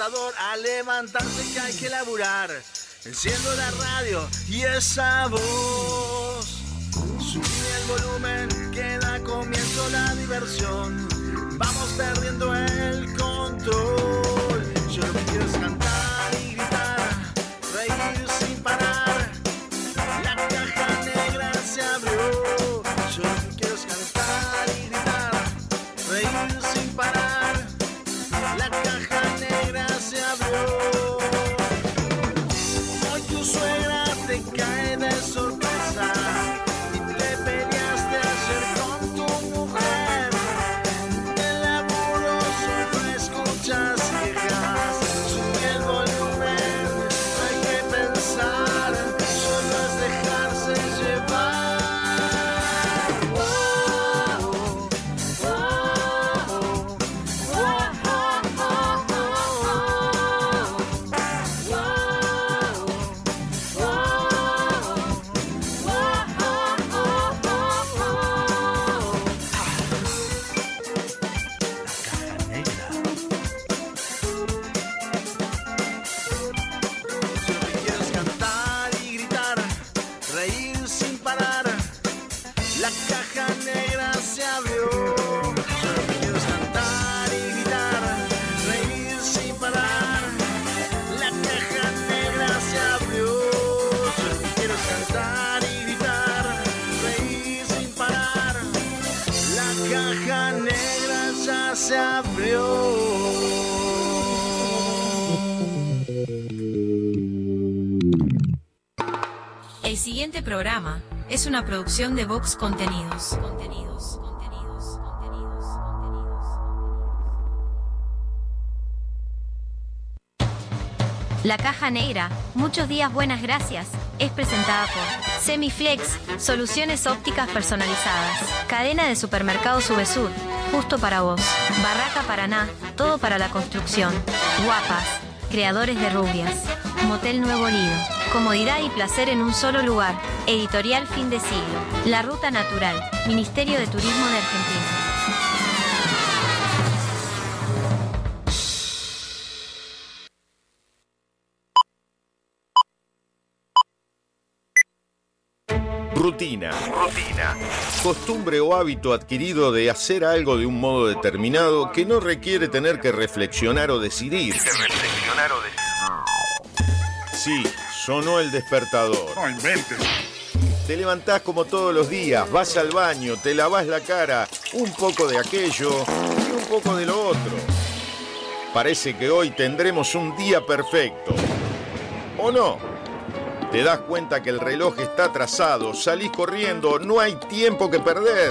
a levantarse que hay que laburar. Enciendo la radio y esa voz. Subí el volumen que da comienzo la diversión. Vamos perdiendo el control. Yo lo que quiero cantar una producción de Vox Contenidos. Contenidos, La caja negra, muchos días buenas gracias, es presentada por Semiflex, soluciones ópticas personalizadas, cadena de supermercados Subesur, justo para vos, Barraca Paraná, todo para la construcción, Guapas, creadores de rubias, Motel Nuevo Lido, comodidad y placer en un solo lugar, editorial fin de siglo, La Ruta Natural, Ministerio de Turismo de Argentina. Rutina. Rutina. Costumbre o hábito adquirido de hacer algo de un modo determinado que no requiere tener que reflexionar o decidir. reflexionar o Sí, sonó el despertador. No inventes. Te levantás como todos los días, vas al baño, te lavas la cara, un poco de aquello y un poco de lo otro. Parece que hoy tendremos un día perfecto. ¿O no? Te das cuenta que el reloj está atrasado, salís corriendo, no hay tiempo que perder.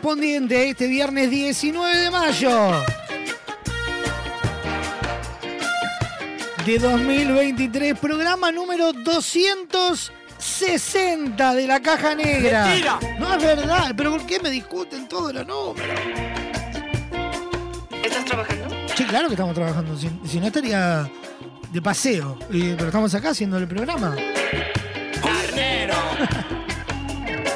Correspondiente a este viernes 19 de mayo de 2023, programa número 260 de la Caja Negra. Mentira. No es verdad, pero ¿por qué me discuten todos los números? ¿Estás trabajando? Sí, claro que estamos trabajando, si, si no estaría de paseo, eh, pero estamos acá haciendo el programa. Carnero.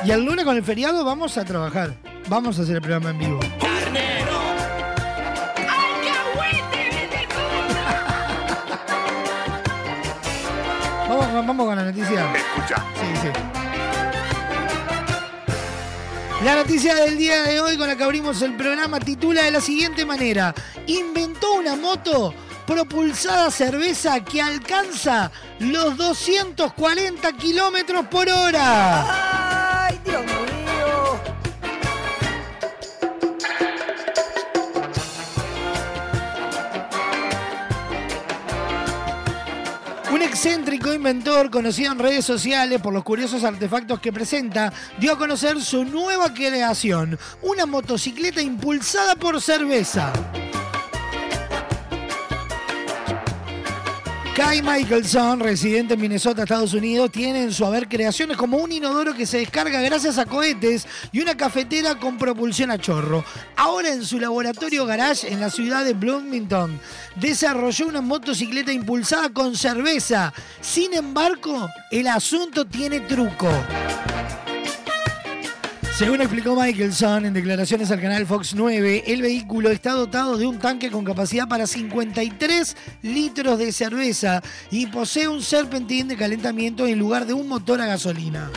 Y el lunes con el feriado vamos a trabajar, vamos a hacer el programa en vivo. Carnero. Vamos, vamos con la noticia. Escucha. Sí, sí. La noticia del día de hoy con la que abrimos el programa titula de la siguiente manera. Inventó una moto propulsada cerveza que alcanza los 240 kilómetros por hora. Excéntrico inventor conocido en redes sociales por los curiosos artefactos que presenta, dio a conocer su nueva creación, una motocicleta impulsada por cerveza. Kai Michelson, residente en Minnesota, Estados Unidos, tiene en su haber creaciones como un inodoro que se descarga gracias a cohetes y una cafetera con propulsión a chorro. Ahora en su laboratorio garage en la ciudad de Bloomington, desarrolló una motocicleta impulsada con cerveza. Sin embargo, el asunto tiene truco. Según explicó Michelson en declaraciones al canal Fox 9, el vehículo está dotado de un tanque con capacidad para 53 litros de cerveza y posee un serpentín de calentamiento en lugar de un motor a gasolina.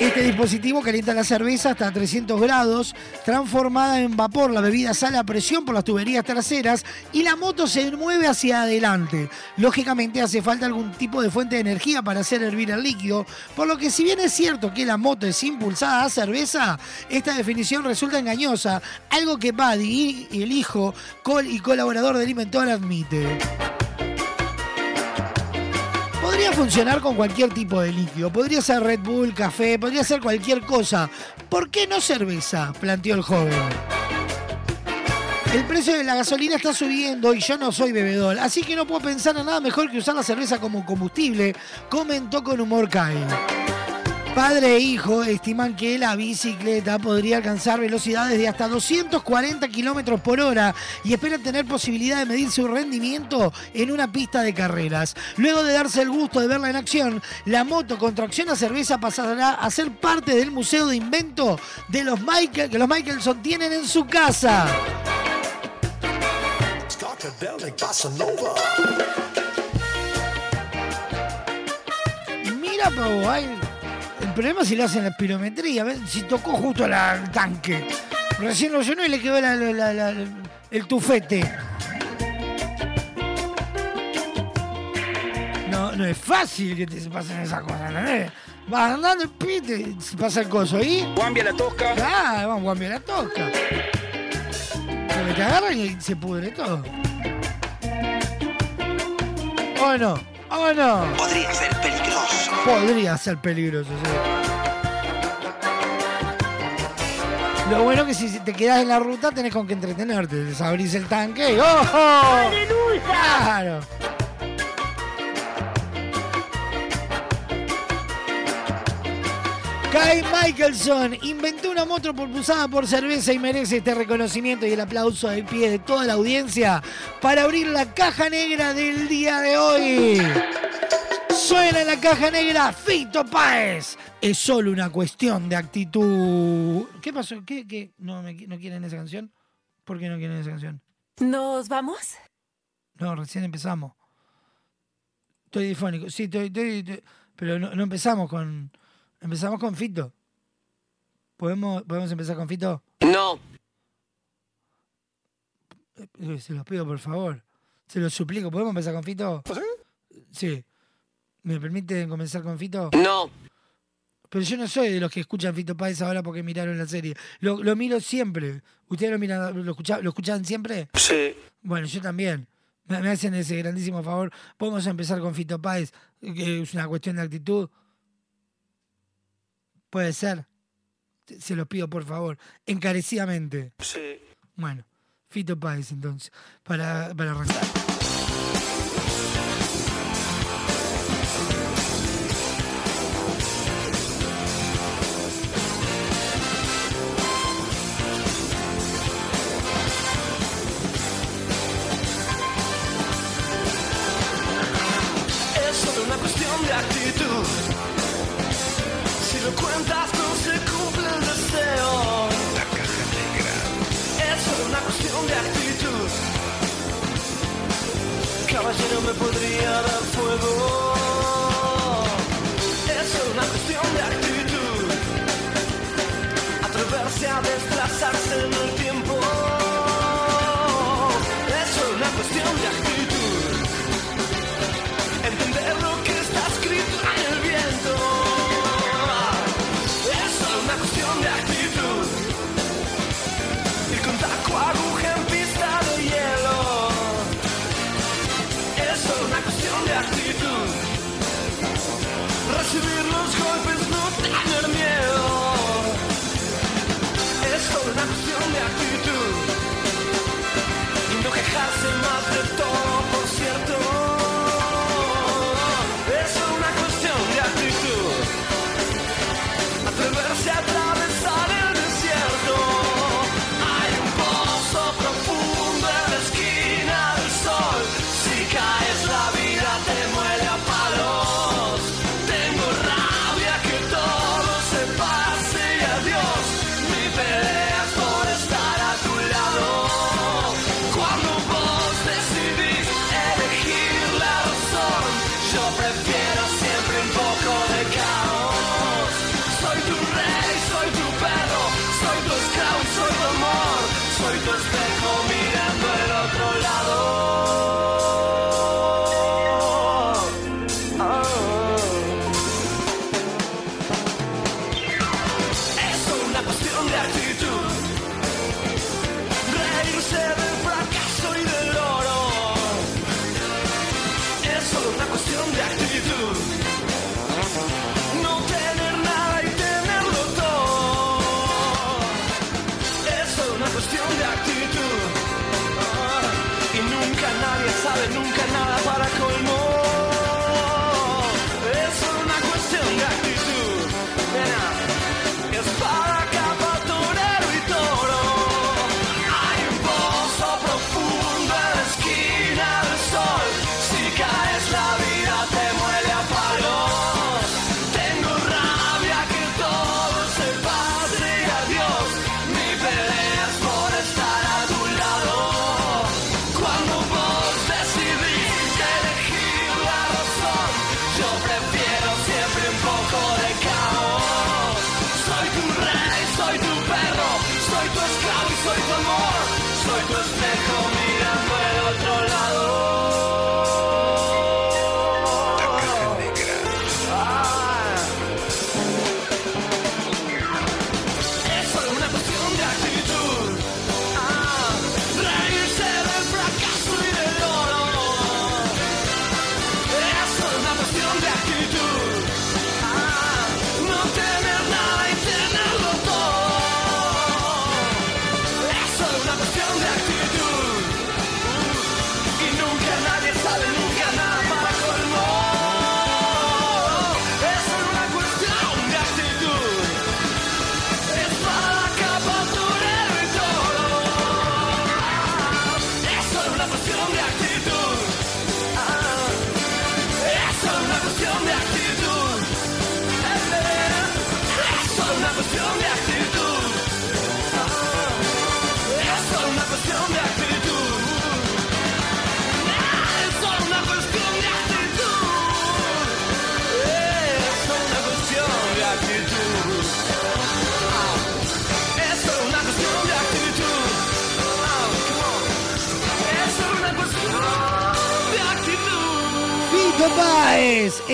Este dispositivo calienta la cerveza hasta 300 grados, transformada en vapor. La bebida sale a presión por las tuberías traseras y la moto se mueve hacia adelante. Lógicamente hace falta algún tipo de fuente de energía para hacer hervir el líquido, por lo que si bien es cierto que la moto es impulsada a cerveza, esta definición resulta engañosa, algo que Buddy, el hijo col y colaborador del inventor, admite. Podría funcionar con cualquier tipo de líquido. Podría ser Red Bull, café, podría ser cualquier cosa. ¿Por qué no cerveza? planteó el joven. El precio de la gasolina está subiendo y yo no soy bebedor, así que no puedo pensar en nada mejor que usar la cerveza como combustible, comentó con humor Kai. Padre e hijo estiman que la bicicleta podría alcanzar velocidades de hasta 240 kilómetros por hora y esperan tener posibilidad de medir su rendimiento en una pista de carreras. Luego de darse el gusto de verla en acción, la moto con tracción a cerveza pasará a ser parte del museo de invento de los Michael, que los Michelson tienen en su casa. Mira, pavo, hay... el problema es si le hacen la espirometría, ¿ves? si tocó justo la- el tanque. Recién lo llenó y le quedó la- la- la- la- el tufete. No, no es fácil que te pasen esas cosas, ¿no? Vas andando y pite, se pasa el coso ahí. Guambia la tosca. Ah, vamos, Guambia la tosca. Porque te agarran y se pudre todo. ¿O no? ¿O no? Podría ser peligroso. Podría ser peligroso, sí. Lo bueno que si te quedas en la ruta tenés con que entretenerte. Desabrís el tanque y ¡ojo! ¡Aleluya! ¡Claro! Kai Michelson inventó una moto propulsada por cerveza y merece este reconocimiento y el aplauso de pie de toda la audiencia para abrir la caja negra del día de hoy. Suena en la caja negra Fito Páez. Es solo una cuestión de actitud. ¿Qué pasó? ¿Qué, qué? ¿No, me- ¿No quieren esa canción? ¿Por qué no quieren esa canción? ¿Nos vamos? No, recién empezamos. Estoy difónico. Sí, estoy, estoy- estoy- pero no, no empezamos con. Empezamos con Fito. ¿Podemos, ¿Podemos empezar con Fito? No. Eh, Se los pido, por favor. Se los suplico. ¿Podemos empezar con Fito? Sí. ¿Me permiten comenzar con Fito? No. Pero yo no soy de los que escuchan Fito Páez ahora porque miraron la serie. Lo, lo miro siempre. ¿Ustedes lo miran, lo, escucha- lo escuchan siempre? Sí. Bueno, yo también. Me, me hacen ese grandísimo favor. A empezar con Fito Páez, que es una cuestión de actitud. Puede ser. Se- los pido, por favor. Encarecidamente. Sí. Bueno, Fito Páez, entonces, para, para arrancar. Caballero me podría dar fuego.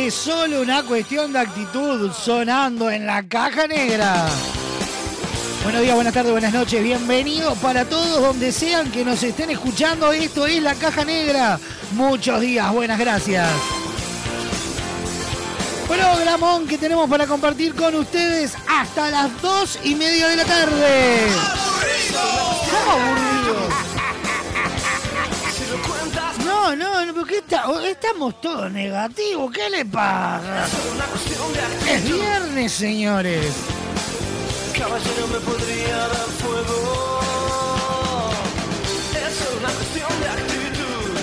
Es solo una cuestión de actitud sonando en la caja negra. Buenos días, buenas tardes, buenas noches, bienvenidos para todos donde sean que nos estén escuchando. Esto es la caja negra. Muchos días, buenas gracias. Programón que tenemos para compartir con ustedes hasta las dos y media de la tarde. Porque está- estamos todos negativos. ¿Qué le pasa? Es viernes, señores. Caballero me podría dar fuego. Es una cuestión de actitud.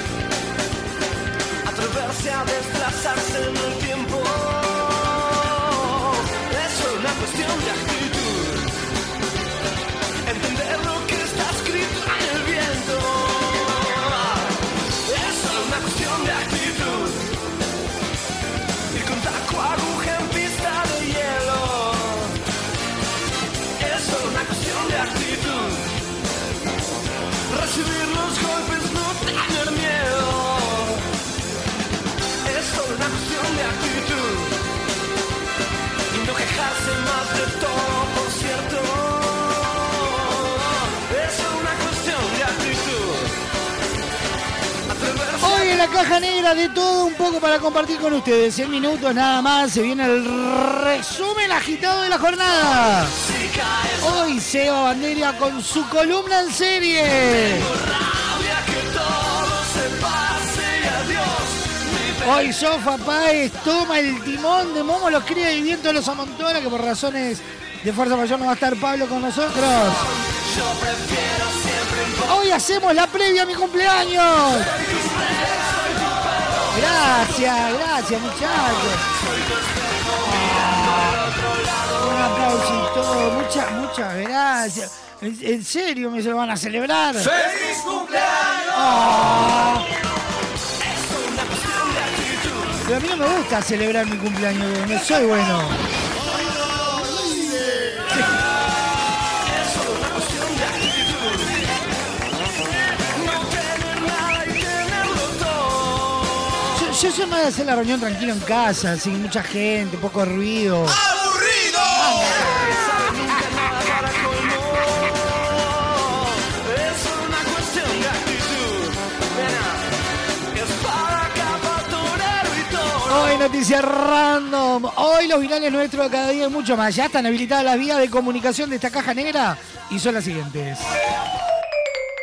Atreverse a desplazarse en el caja negra de todo un poco para compartir con ustedes. 100 minutos nada más. Se viene el resumen agitado de la jornada. Hoy Seba Banderia con su columna en serie. Hoy Sofa Páez toma el timón de Momo los cría y viento los amontona, que por razones de fuerza mayor no va a estar Pablo con nosotros. Hoy hacemos la previa a mi cumpleaños. Gracias, gracias muchachos. Ah, un aplauso y todo. Muchas, muchas gracias. En, en serio me se lo van a celebrar. ¡Feliz cumpleaños! Ah. Pero a mí no me gusta celebrar mi cumpleaños, no soy bueno. Yo, soy más de hacer la reunión tranquilo en casa, sin mucha gente, poco ruido. Es solo una cuestión de actitud. Nena, es para capa, torero y toro. Hoy noticias random. Hoy los virales nuestros de cada día y mucho más. Ya están habilitadas las vías de comunicación de esta caja negra y son las siguientes.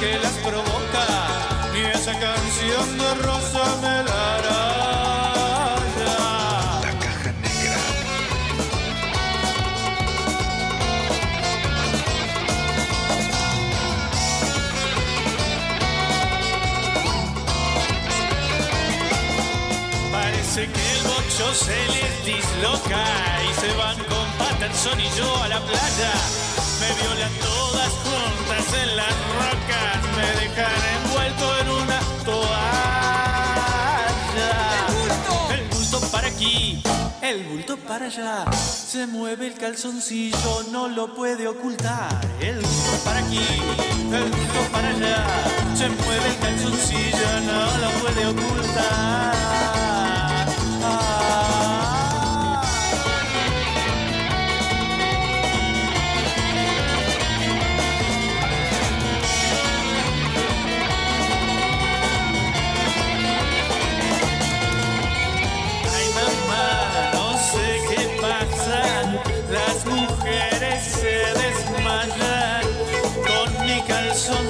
Que las provoca, ni esa canción de Rosa me la raya. La caja negra. Parece que el bocho se les disloca y se van con Patterson y yo a la playa. Me violan todas juntas en las rocas, me dejan envuelto en una toalla. El bulto para aquí, el bulto para allá. Se mueve el calzoncillo, no lo puede ocultar. El bulto para aquí, el bulto para allá. Se mueve el calzoncillo, no lo puede ocultar.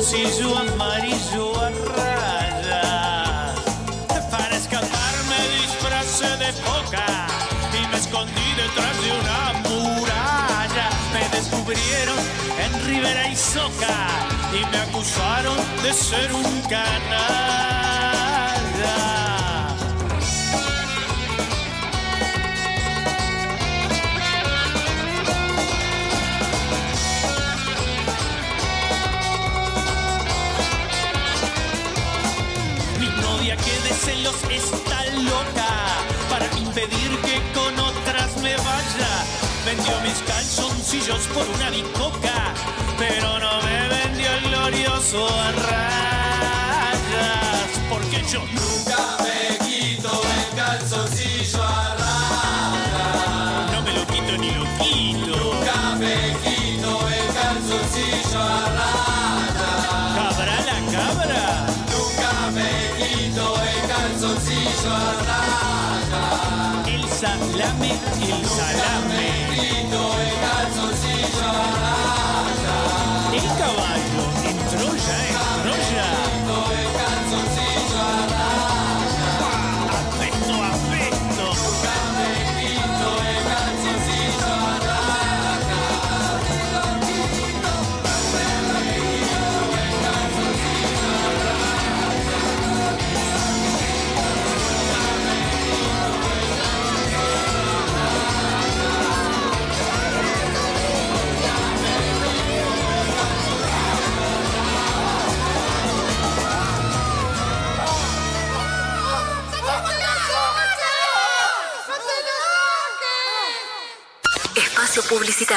Calzoncillo amarillo a rayas. Para escapar me disfracé de foca y me escondí detrás de una muralla. Me descubrieron en Rivera y Soca y me acusaron de ser un canalla. Celos está loca para impedir que con otras me vaya. Vendió mis calzoncillos por una bicoca, pero no me vendió el glorioso a rayas. Porque yo nunca salame, el salame. El caballo en Troya, en eh, Troya.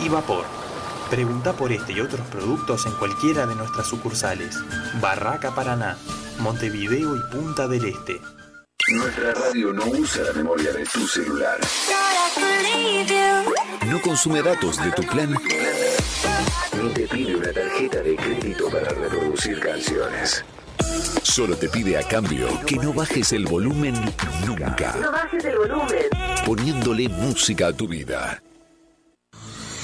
y vapor. Pregunta por este y otros productos en cualquiera de nuestras sucursales. Barraca Paraná, Montevideo y Punta del Este. Nuestra radio no usa la memoria de tu celular. No consume datos de tu plan. Ni te pide una tarjeta de crédito para reproducir canciones. Solo te pide a cambio que no bajes el volumen nunca. No bajes el volumen. Poniéndole música a tu vida.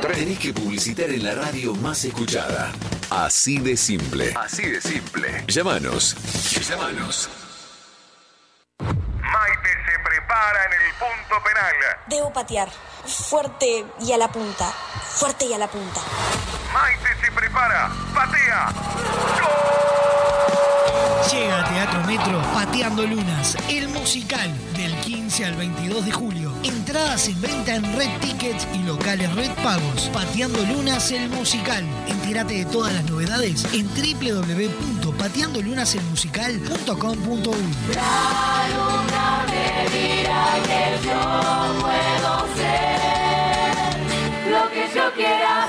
Tenés que publicitar en la radio más escuchada. Así de simple. Así de simple. Llámanos. Llámanos. Maite se prepara en el punto penal. Debo patear. Fuerte y a la punta. Fuerte y a la punta. Maite se prepara. Patea. Llega a Teatro Metro Pateando Lunas, el musical del 15 al 22 de julio. Entradas en venta en Red Tickets y locales Red Pagos. Pateando Lunas, el musical. Entérate de todas las novedades en www.pateandolunaselmusical.com.uy. Que yo quiera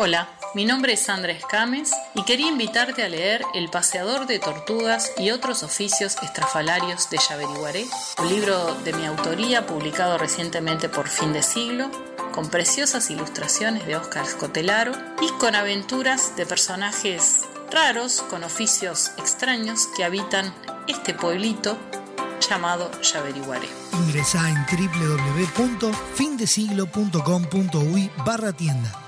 Hola, mi nombre es Sandra Escames y quería invitarte a leer El paseador de tortugas y otros oficios estrafalarios de Yaveriguaré, un libro de mi autoría publicado recientemente por Fin de Siglo, con preciosas ilustraciones de Óscar Scotelaro y con aventuras de personajes raros con oficios extraños que habitan este pueblito llamado Yaveriguaré. Ingresá en www.findesiglo.com.uy barra tienda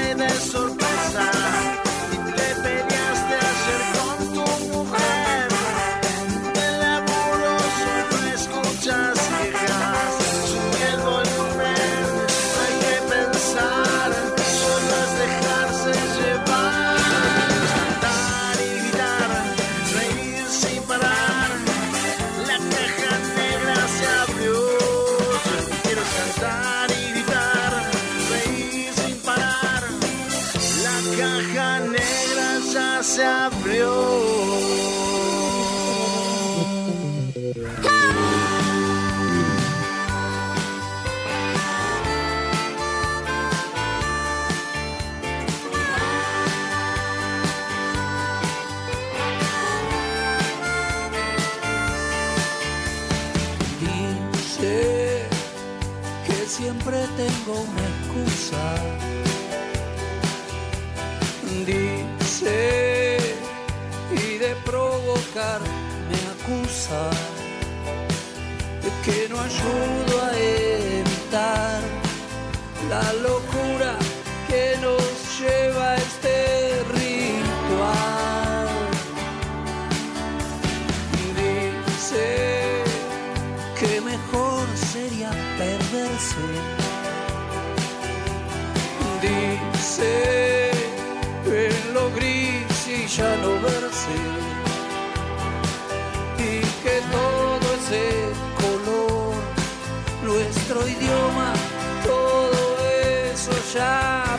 ayudo a evitar la locura que nos lleva a este ritual. Dice que mejor sería perderse. Dice en lo gris ya no verse. Nuestro idioma, todo eso ya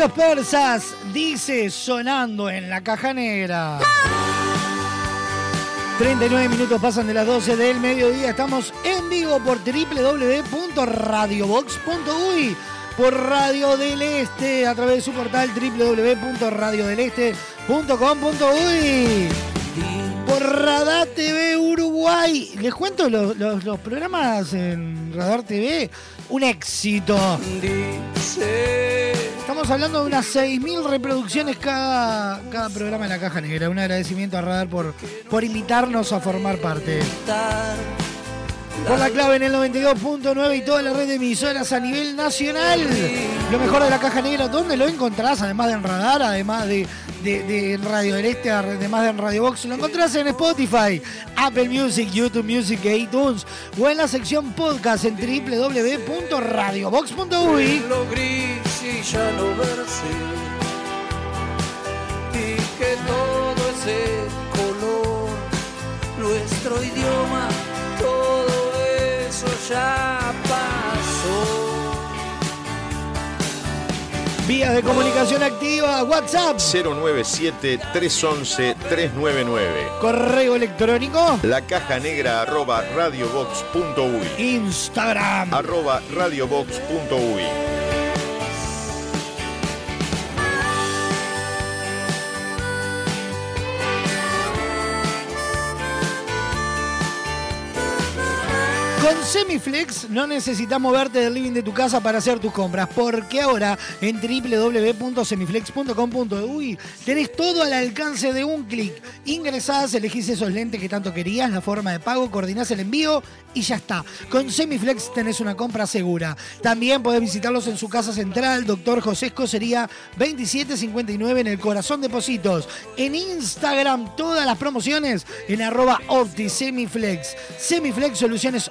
los persas, dice sonando en la caja negra. 39 minutos pasan de las 12 del mediodía. Estamos en vivo por www.radiobox.uy, por Radio del Este, a través de su portal www.radiodeleste.com.uy, por Radar TV Uruguay. Les cuento los, programas en Radar TV. Un éxito. Estamos hablando de unas 6.000 reproducciones cada, cada programa en la caja negra. Un agradecimiento a Radar por, por invitarnos a formar parte. Por la clave en el 92.9 y toda la red de emisoras a nivel nacional. Lo mejor de la caja negra, ¿dónde lo encontrás? Además de en Radar, además de, de, de Radio del Este, además de en Radio Box, lo encontrás en Spotify, Apple Music, YouTube Music iTunes o en la sección podcast en www.radiobox.uy. y ya no verse y que todo ese color nuestro idioma todo eso ya pasó Vías de comunicación activa, WhatsApp, 097-311-399. correo electrónico, La caja negra arroba radiobox.uy. Instagram. Arroba radiobox.uy. Con Semiflex no necesitas moverte del living de tu casa para hacer tus compras, porque ahora en www.semiflex.com.uy tenés todo al alcance de un clic. Ingresás, elegís esos lentes que tanto querías, la forma de pago, coordinás el envío y ya está. Con Semiflex tenés una compra segura. También podés visitarlos en su casa central, Doctor José Escocería 2759 en el corazón de Positos. En Instagram todas las promociones en arroba Opti Semiflex. Soluciones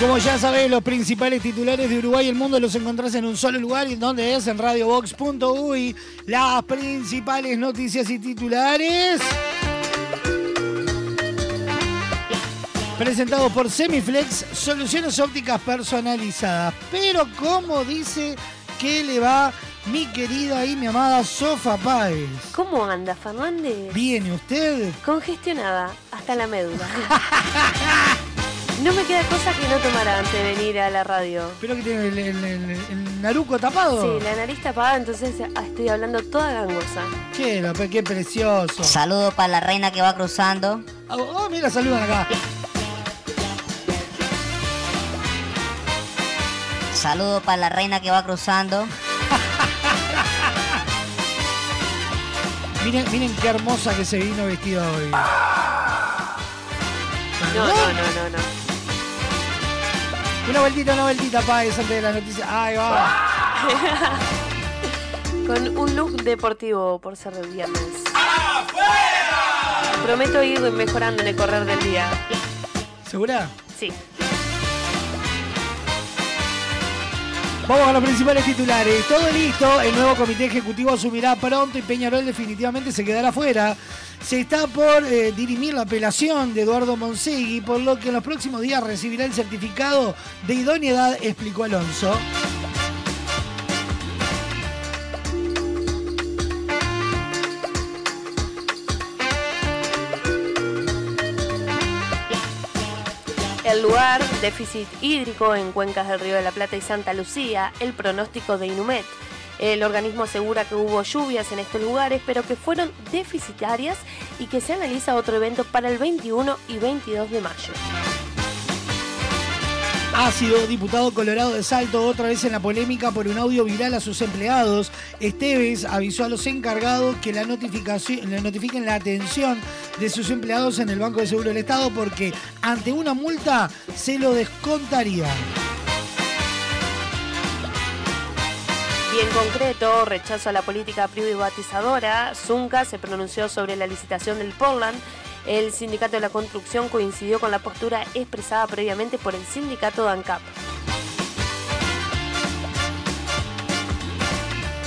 Como ya sabés, los principales titulares de Uruguay y el mundo los encontrás en un solo lugar, y donde es en radiobox.uy. Las principales noticias y titulares. Presentados por Semiflex, soluciones ópticas personalizadas. Pero como dice que le va mi querida y mi amada Sofa Páez. ¿Cómo anda, Fernández? ¿Viene usted? Congestionada hasta la médula. no me queda cosa que no tomara antes de venir a la radio. ¿Pero que tiene el, el- el- el naruco tapado? Sí, la nariz tapada, entonces ah, estoy hablando toda gangosa. Qué, lo- qué precioso. Saludo para la reina que va cruzando. Oh, oh, mira, saludan acá. Saludo para la reina que va cruzando. Miren, miren qué hermosa que se vino vestida hoy. No, no, no, no, no. Una vueltita, una vueltita, Páez, antes de la noticia. Ahí va. Con un look deportivo por ser el viernes. Prometo ir mejorando en el correr del día. ¿Segura? Sí. Vamos a los principales titulares. Todo listo. El nuevo comité ejecutivo asumirá pronto y Peñarol definitivamente se quedará fuera. Se está por eh, dirimir la apelación de Eduardo Monsegui, por lo que en los próximos días recibirá el certificado de idoneidad, explicó Alonso. Lugar, déficit hídrico en cuencas del Río de la Plata y Santa Lucía, el pronóstico de Inumet. El organismo asegura que hubo lluvias en estos lugares, pero que fueron deficitarias y que se analiza otro evento para el 21 y 22 de mayo. Ha sido diputado colorado de Salto otra vez en la polémica por un audio viral a sus empleados. Esteves avisó a los encargados que la le notifiquen la atención de sus empleados en el Banco de Seguro del Estado porque ante una multa se lo descontaría. Y en concreto, rechazo a la política privatizadora, Zunca se pronunció sobre la licitación del Portland el sindicato de la construcción coincidió con la postura expresada previamente por el sindicato de ANCAP.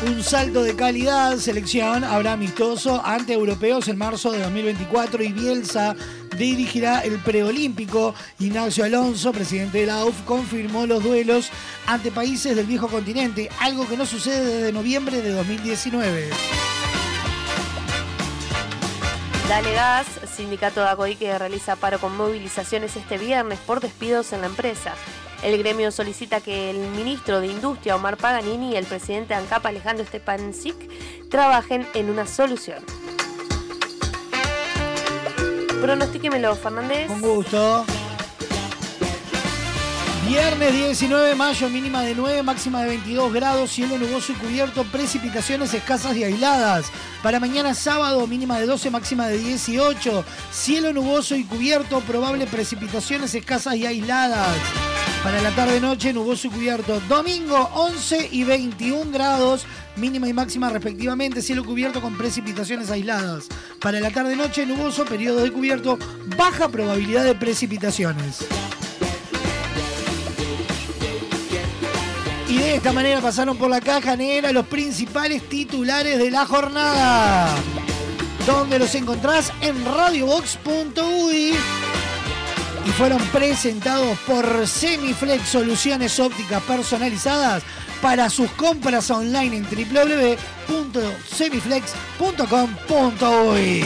Un salto de calidad, selección habrá amistoso ante europeos en marzo de 2024 y Bielsa dirigirá el preolímpico. Ignacio Alonso, presidente de la UF, confirmó los duelos ante países del viejo continente, algo que no sucede desde noviembre de 2019. Dale Gas, sindicato de ACOI que realiza paro con movilizaciones este viernes por despidos en la empresa. El gremio solicita que el ministro de Industria, Omar Paganini, y el presidente de ANCAP, Alejandro Stepancic, trabajen en una solución. Pronostíquemelo, Fernández. Con gusto. Viernes 19 de mayo, mínima de 9, máxima de 22 grados, cielo nuboso y cubierto, precipitaciones escasas y aisladas. Para mañana sábado, mínima de 12, máxima de 18, cielo nuboso y cubierto, probable precipitaciones escasas y aisladas. Para la tarde-noche, nuboso y cubierto. Domingo, 11 y 21 grados, mínima y máxima respectivamente, cielo cubierto con precipitaciones aisladas. Para la tarde-noche, nuboso, periodo de cubierto, baja probabilidad de precipitaciones. Y de esta manera pasaron por la caja negra los principales titulares de la jornada. Donde los encontrás en radiobox.uy. Y fueron presentados por Semiflex Soluciones Ópticas Personalizadas para sus compras online en www.semiflex.com.uy.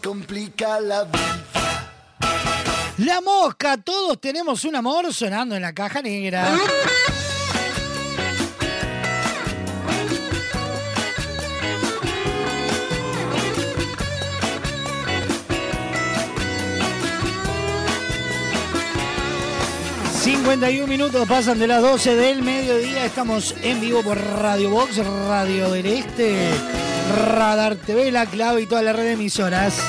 Complica la vida. La mosca, todos tenemos un amor sonando en la caja negra. ...51 minutos pasan de las 12 del mediodía... ...estamos en vivo por Radio Box... ...Radio del Este... ...Radar TV, La Clave y toda la red de emisoras...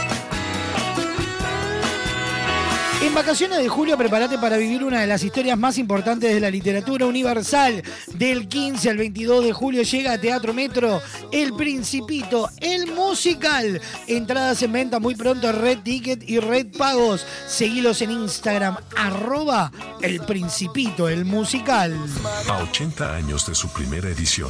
En vacaciones de julio, prepárate para vivir una de las historias más importantes de la literatura universal. Del 15 al 22 de julio llega a Teatro Metro El Principito, el musical. Entradas en venta muy pronto, Red Ticket y Red Pagos. Seguilos en Instagram, arroba El Principito, el musical. A 80 años de su primera edición,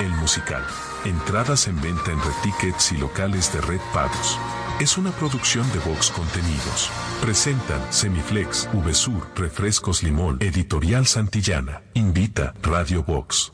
El musical. Entradas en venta en Red Tickets y locales de Red Pagos. Es una producción de Vox Contenidos. Presentan Semiflex, VSUR, Refrescos Limón, Editorial Santillana. Invita Radio Vox.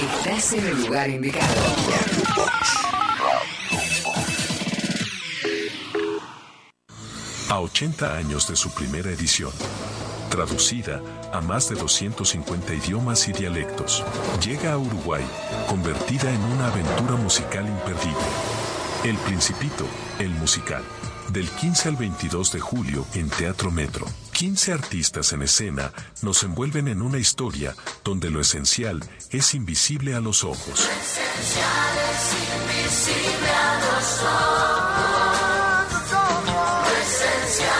estás en el lugar indicado. A 80 años de su primera edición, traducida a más de 250 idiomas y dialectos, llega a Uruguay, convertida en una aventura musical imperdible. El Principito, el musical. Del 15 al 22 de julio en Teatro Metro. 15 artistas en escena nos envuelven en una historia donde lo esencial es invisible a los ojos. Esencial es invisible a los ojos. Lo esencial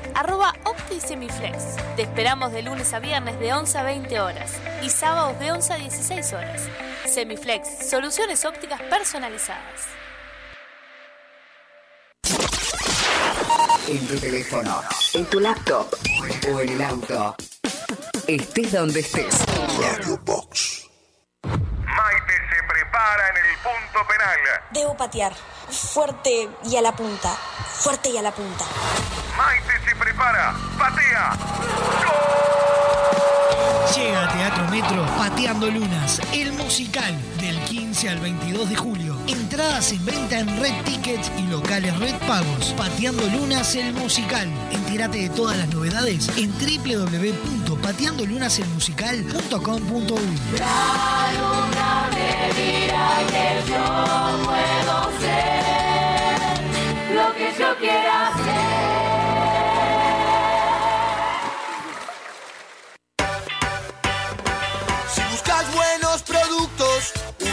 arroba OptiSemiflex. Te esperamos de lunes a viernes de 11 a 20 horas y sábados de 11 a 16 horas. Semiflex, soluciones ópticas personalizadas. En tu teléfono, en tu laptop o en el auto. Estés donde estés. Radio Box. Prepara en el punto penal. Debo patear. Fuerte y a la punta. Fuerte y a la punta. Maite se prepara. Patea. Llega a Teatro Metro Pateando Lunas, el musical del 15 al 22 de julio. Entradas en venta en Red Tickets y locales Red Pagos. Pateando Lunas, el musical. Entérate de todas las novedades en www.pateandolunaselmusical.com.uy. La luna me dirá que yo puedo ser lo que yo quiera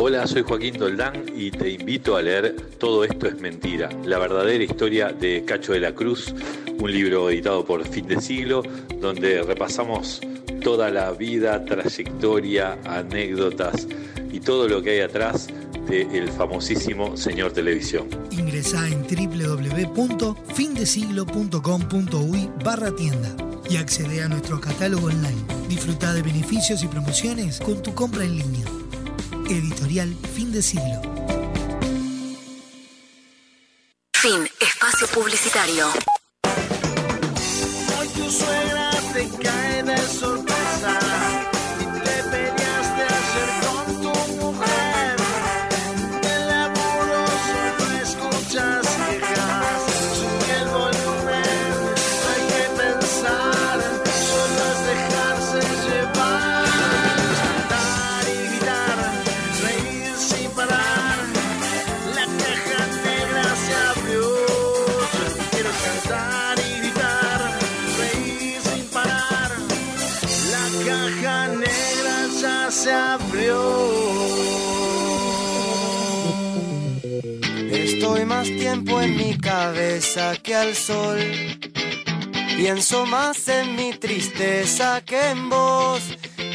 Hola, soy Joaquín Doldán y te invito a leer Todo esto es mentira, la verdadera historia de Cacho de la Cruz, un libro editado por Fin de Siglo, donde repasamos toda la vida, trayectoria, anécdotas y todo lo que hay atrás del famosísimo señor televisión. Ingresá en www.findesiglo.com.uy barra tienda y accede a nuestro catálogo online. Disfruta de beneficios y promociones con tu compra en línea. Editorial Fin de Siglo. Fin. Espacio publicitario. Hoy tu suegra caja negra ya se abrió. Estoy más tiempo en mi cabeza que al sol. Pienso más en mi tristeza que en vos.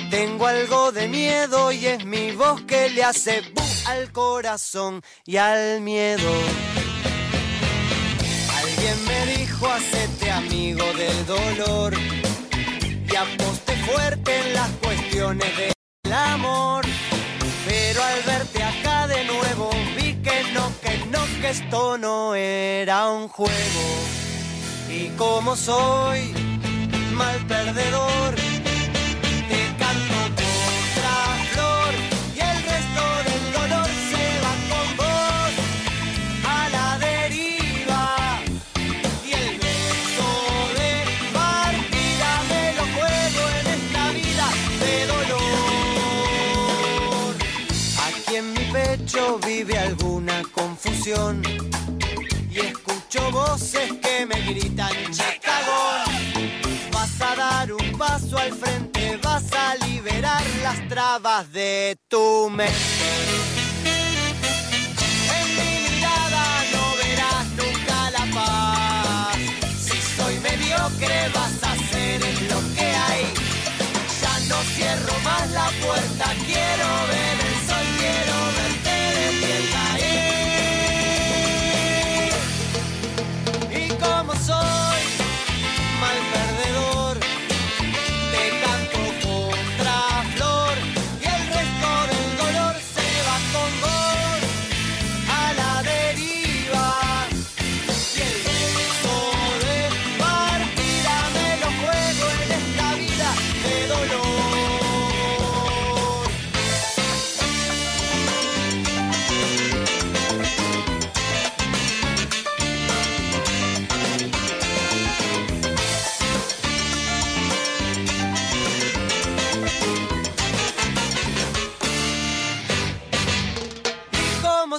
Tengo algo de miedo y es mi voz que le hace bu al corazón y al miedo. Alguien me dijo hacete amigo del dolor y aposté fuerte en las cuestiones del amor. Pero al verte acá de nuevo vi que no, que no, que esto no era un juego. Y como soy mal perdedor, y escucho voces que me gritan che cagón. Vas a dar un paso al frente, vas a liberar las trabas de tu mente. En mi mirada no verás nunca la paz. Si soy mediocre vas a ser en lo que hay. Ya no cierro más la puerta, quiero ver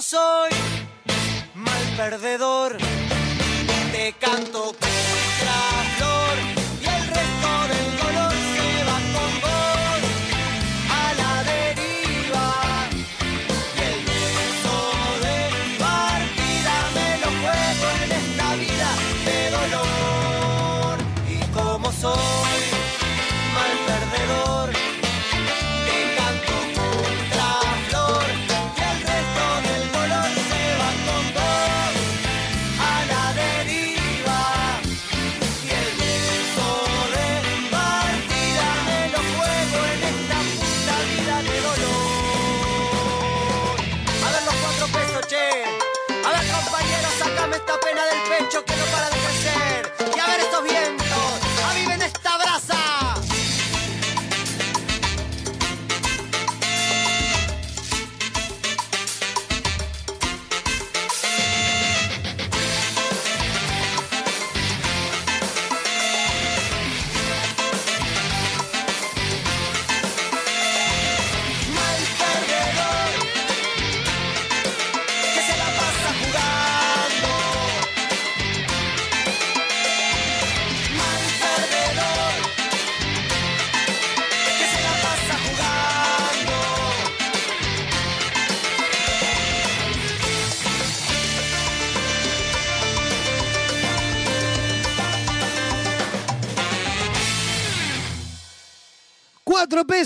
soy mal perdedor, te canto.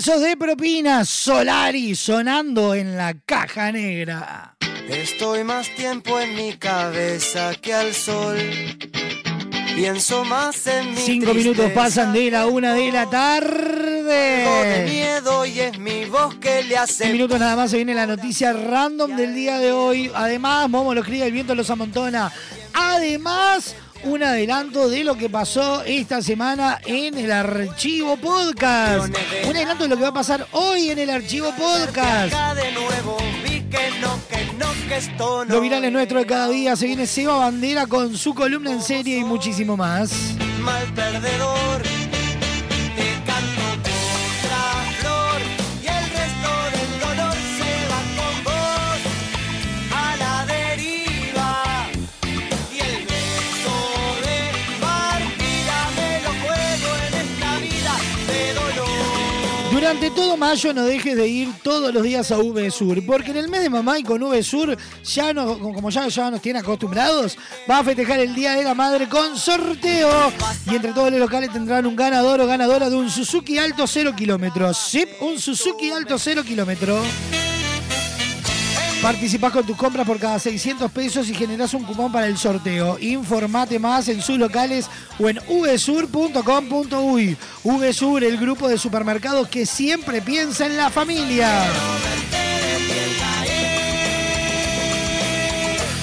Pesos de propina. Solari sonando en la caja negra. Estoy más tiempo en mi cabeza que al sol. Pienso más en mi Cinco minutos pasan de la una de la Tengo de tarde. miedo y es mi voz que le hace. En minutos nada más se viene la noticia random del día de hoy. Además, Momo lo escribe, el viento los amontona. Además, un adelanto de lo que pasó esta semana en el archivo podcast. Un adelanto de lo que va a pasar hoy en el archivo podcast. Acá de nuevo vi que no, que no, que esto no. Lo viral es nuestro de cada día. Se viene Seba Bandera con su columna en serie y muchísimo más. Mal perdedor. Durante todo mayo no dejes de ir todos los días a VSUR, porque en el mes de mamá y con VSUR, ya no, como ya, ya nos tiene acostumbrados, va a festejar el Día de la Madre con sorteo. Y entre todos los locales tendrán un ganador o ganadora de un Suzuki Alto 0 kilómetros. Sí, un Suzuki Alto 0 kilómetros. Participás con tus compras por cada 600 pesos y generás un cupón para el sorteo. Informate más en sus locales o en vsur.com.uy. VSUR, el grupo de supermercados que siempre piensa en la familia.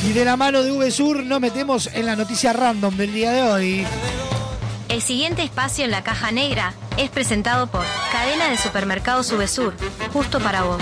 Y de la mano de VSUR nos metemos en la noticia random del día de hoy. El siguiente espacio en la caja negra es presentado por Cadena de Supermercados Subesur, justo para vos.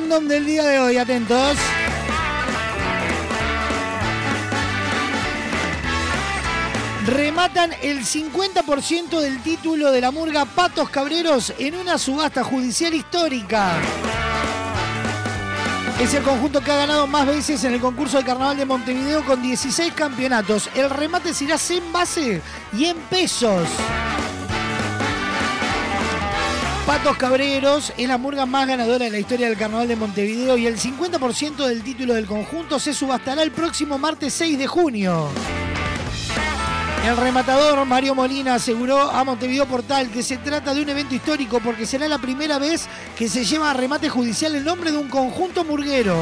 Random del día de hoy. Atentos. Rematan el 50% del título de la murga Patos Cabreros en una subasta judicial histórica. Es el conjunto que ha ganado más veces en el concurso de carnaval de Montevideo con 16 campeonatos. El remate se irá en base y en pesos. Patos Cabreros es la murga más ganadora de la historia del Carnaval de Montevideo y el 50% del título del conjunto se subastará el próximo martes 6 de junio. El rematador Mario Molina aseguró a Montevideo Portal que se trata de un evento histórico porque será la primera vez que se lleva a remate judicial el nombre de un conjunto murguero.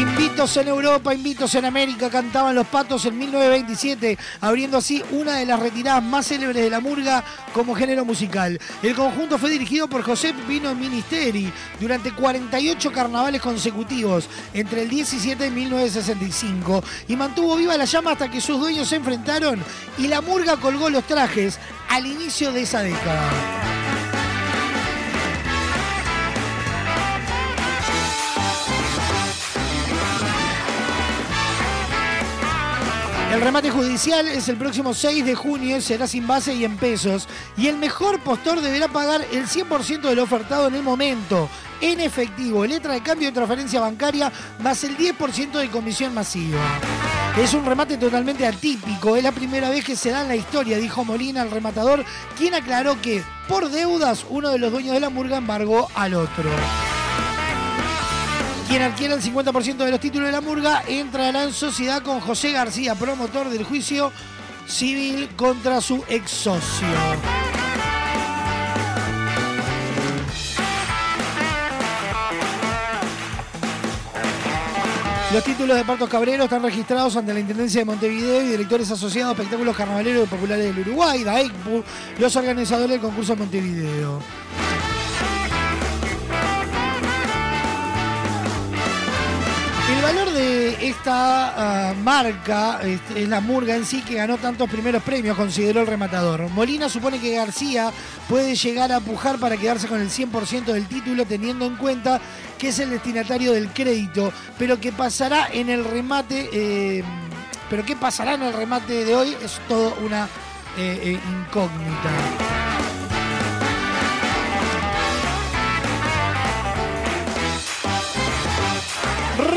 Invitos en Europa, invitos en América, cantaban los patos en 1927, abriendo así una de las retiradas más célebres de la murga como género musical. El conjunto fue dirigido por José Pino Ministeri durante 48 carnavales consecutivos entre el 17 y 1965 y mantuvo viva la llama hasta que sus dueños se enfrentaron y la murga colgó los trajes al inicio de esa década. El remate judicial es el próximo 6 de junio, será sin base y en pesos. Y el mejor postor deberá pagar el 100% del ofertado en el momento, en efectivo, letra de cambio de transferencia bancaria, más el 10% de comisión masiva. Es un remate totalmente atípico, es la primera vez que se da en la historia, dijo Molina, el rematador, quien aclaró que, por deudas, uno de los dueños de la murga embargó al otro. Quien adquiera el 50% de los títulos de la murga entrará en sociedad con José García, promotor del juicio civil contra su ex socio. Los títulos de Partos Cabrero están registrados ante la Intendencia de Montevideo y directores asociados a espectáculos carnavaleros y populares del Uruguay, DAECPU, los organizadores del concurso de Montevideo. El valor de esta ah, marca es, es la murga en sí que ganó tantos primeros premios, consideró el rematador. Molina supone que García puede llegar a pujar para quedarse con el 100% del título teniendo en cuenta que es el destinatario del crédito, pero que pasará en el remate, eh, pero qué pasará en el remate de hoy es todo una eh, eh, incógnita.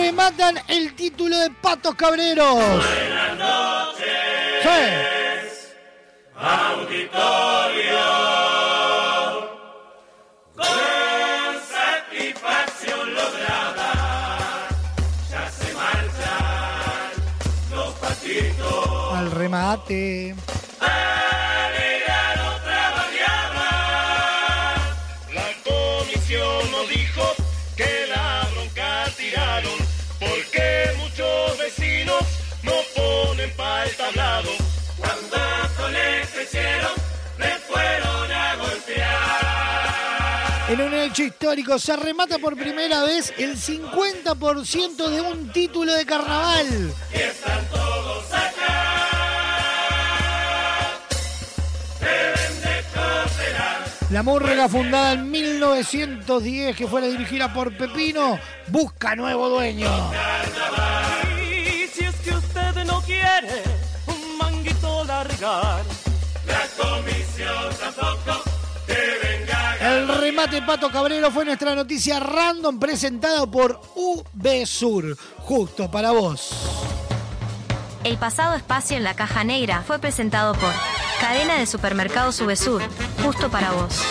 Rematan el título de Patos Cabreros. Buenas noches, auditorio. Con satisfacción lograda, ya se marchan los patitos. Al remate. En un hecho histórico se remata por primera vez el 50% de un título de carnaval. Están todos acá. La murga fundada en 1910 que fuera dirigida por Pepino busca nuevo dueño. Y si es que usted no quiere un manguito largar, El remate Pato Cabrero fue nuestra noticia random presentada por UB Sur. Justo para vos. El pasado espacio en la caja negra fue presentado por Cadena de Supermercados Subesur, justo para vos.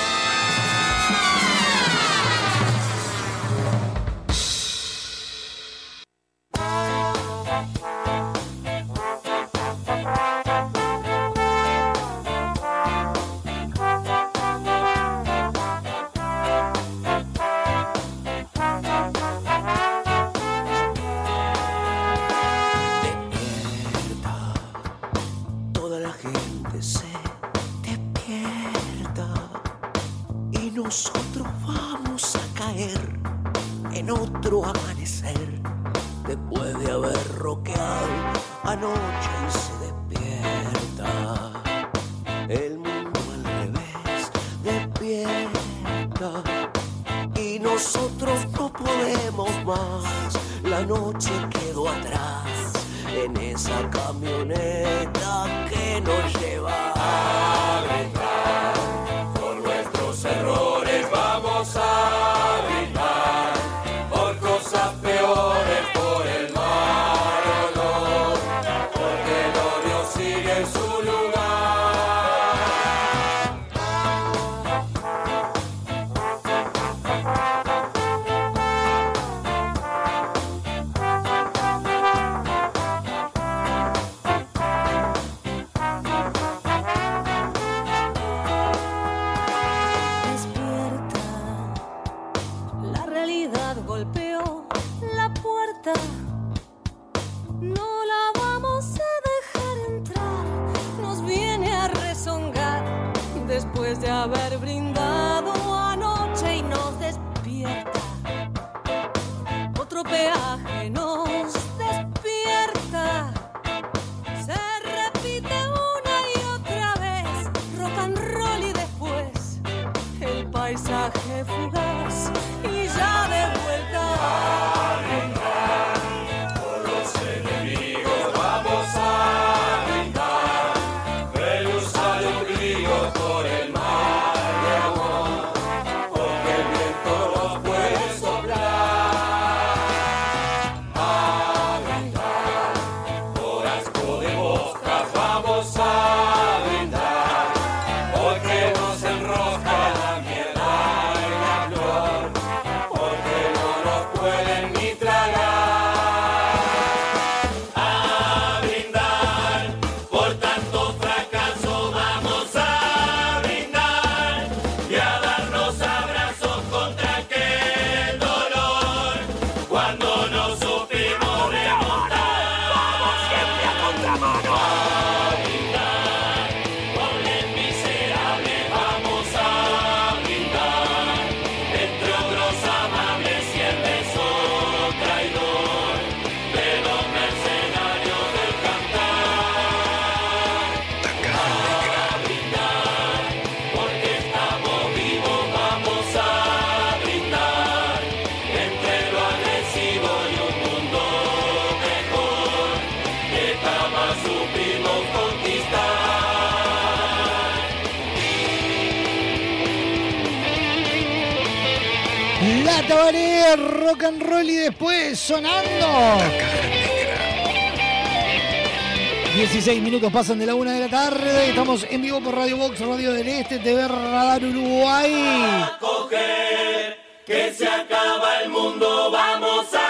Tabaré, rock and roll y después sonando. 16 minutos pasan de la una de la tarde. Estamos en vivo por Radio Box, Radio del Este, TV Radar Uruguay. coger, que se acaba el mundo, vamos a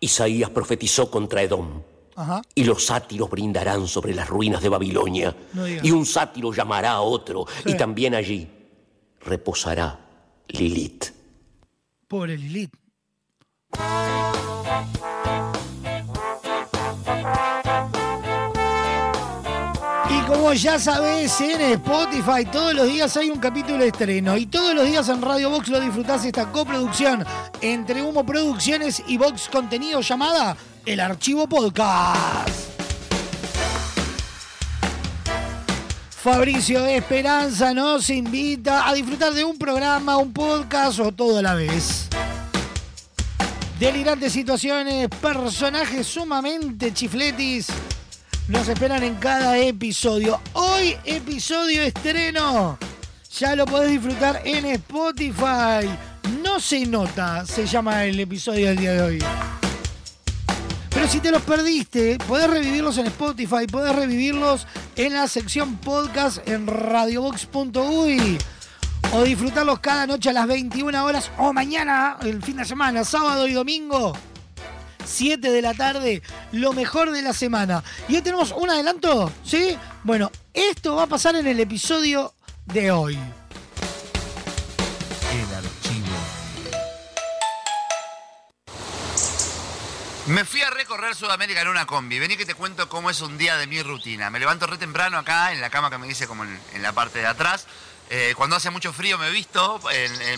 Isaías profetizó contra Edom. Ajá. Y los sátiros brindarán sobre las ruinas de Babilonia. No y un sátiro llamará a otro. Sí. Y también allí reposará Lilith. Pobre Lilith. Como ya sabés, en Spotify todos los días hay un capítulo de estreno. Y todos los días en Radio Box lo disfrutás esta coproducción entre Humo Producciones y Box Contenido llamada El Archivo Podcast. Fabricio Esperanza nos invita a disfrutar de un programa, un podcast o todo a la vez. Delirantes situaciones, personajes sumamente chifletis nos esperan en cada episodio. Hoy episodio estreno. Ya lo podés disfrutar en Spotify. No se nota, se llama el episodio del día de hoy. Pero si te los perdiste, podés revivirlos en Spotify, podés revivirlos en la sección podcast en radiobox.uy o disfrutarlos cada noche a las 21 horas o mañana, el fin de semana, sábado y domingo. 7 de la tarde, lo mejor de la semana. Y hoy tenemos un adelanto, ¿sí? Bueno, esto va a pasar en el episodio de hoy. El archivo. Me fui a recorrer Sudamérica en una combi. Vení que te cuento cómo es un día de mi rutina. Me levanto re temprano acá, en la cama que me hice como en, en la parte de atrás. Eh, cuando hace mucho frío me visto,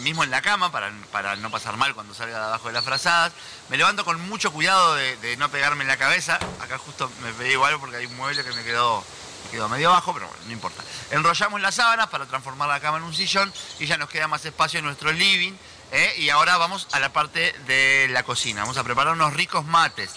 mismo en la cama, para, para no pasar mal cuando salga de abajo de las frazadas. Me levanto con mucho cuidado de, no pegarme en la cabeza. Acá justo me pegué igual porque hay un mueble que me quedó, quedó medio abajo, pero bueno, no importa. Enrollamos las sábanas para transformar la cama en un sillón y ya nos queda más espacio en nuestro living. ¿eh? Y ahora vamos a la parte de la cocina. Vamos a preparar unos ricos mates.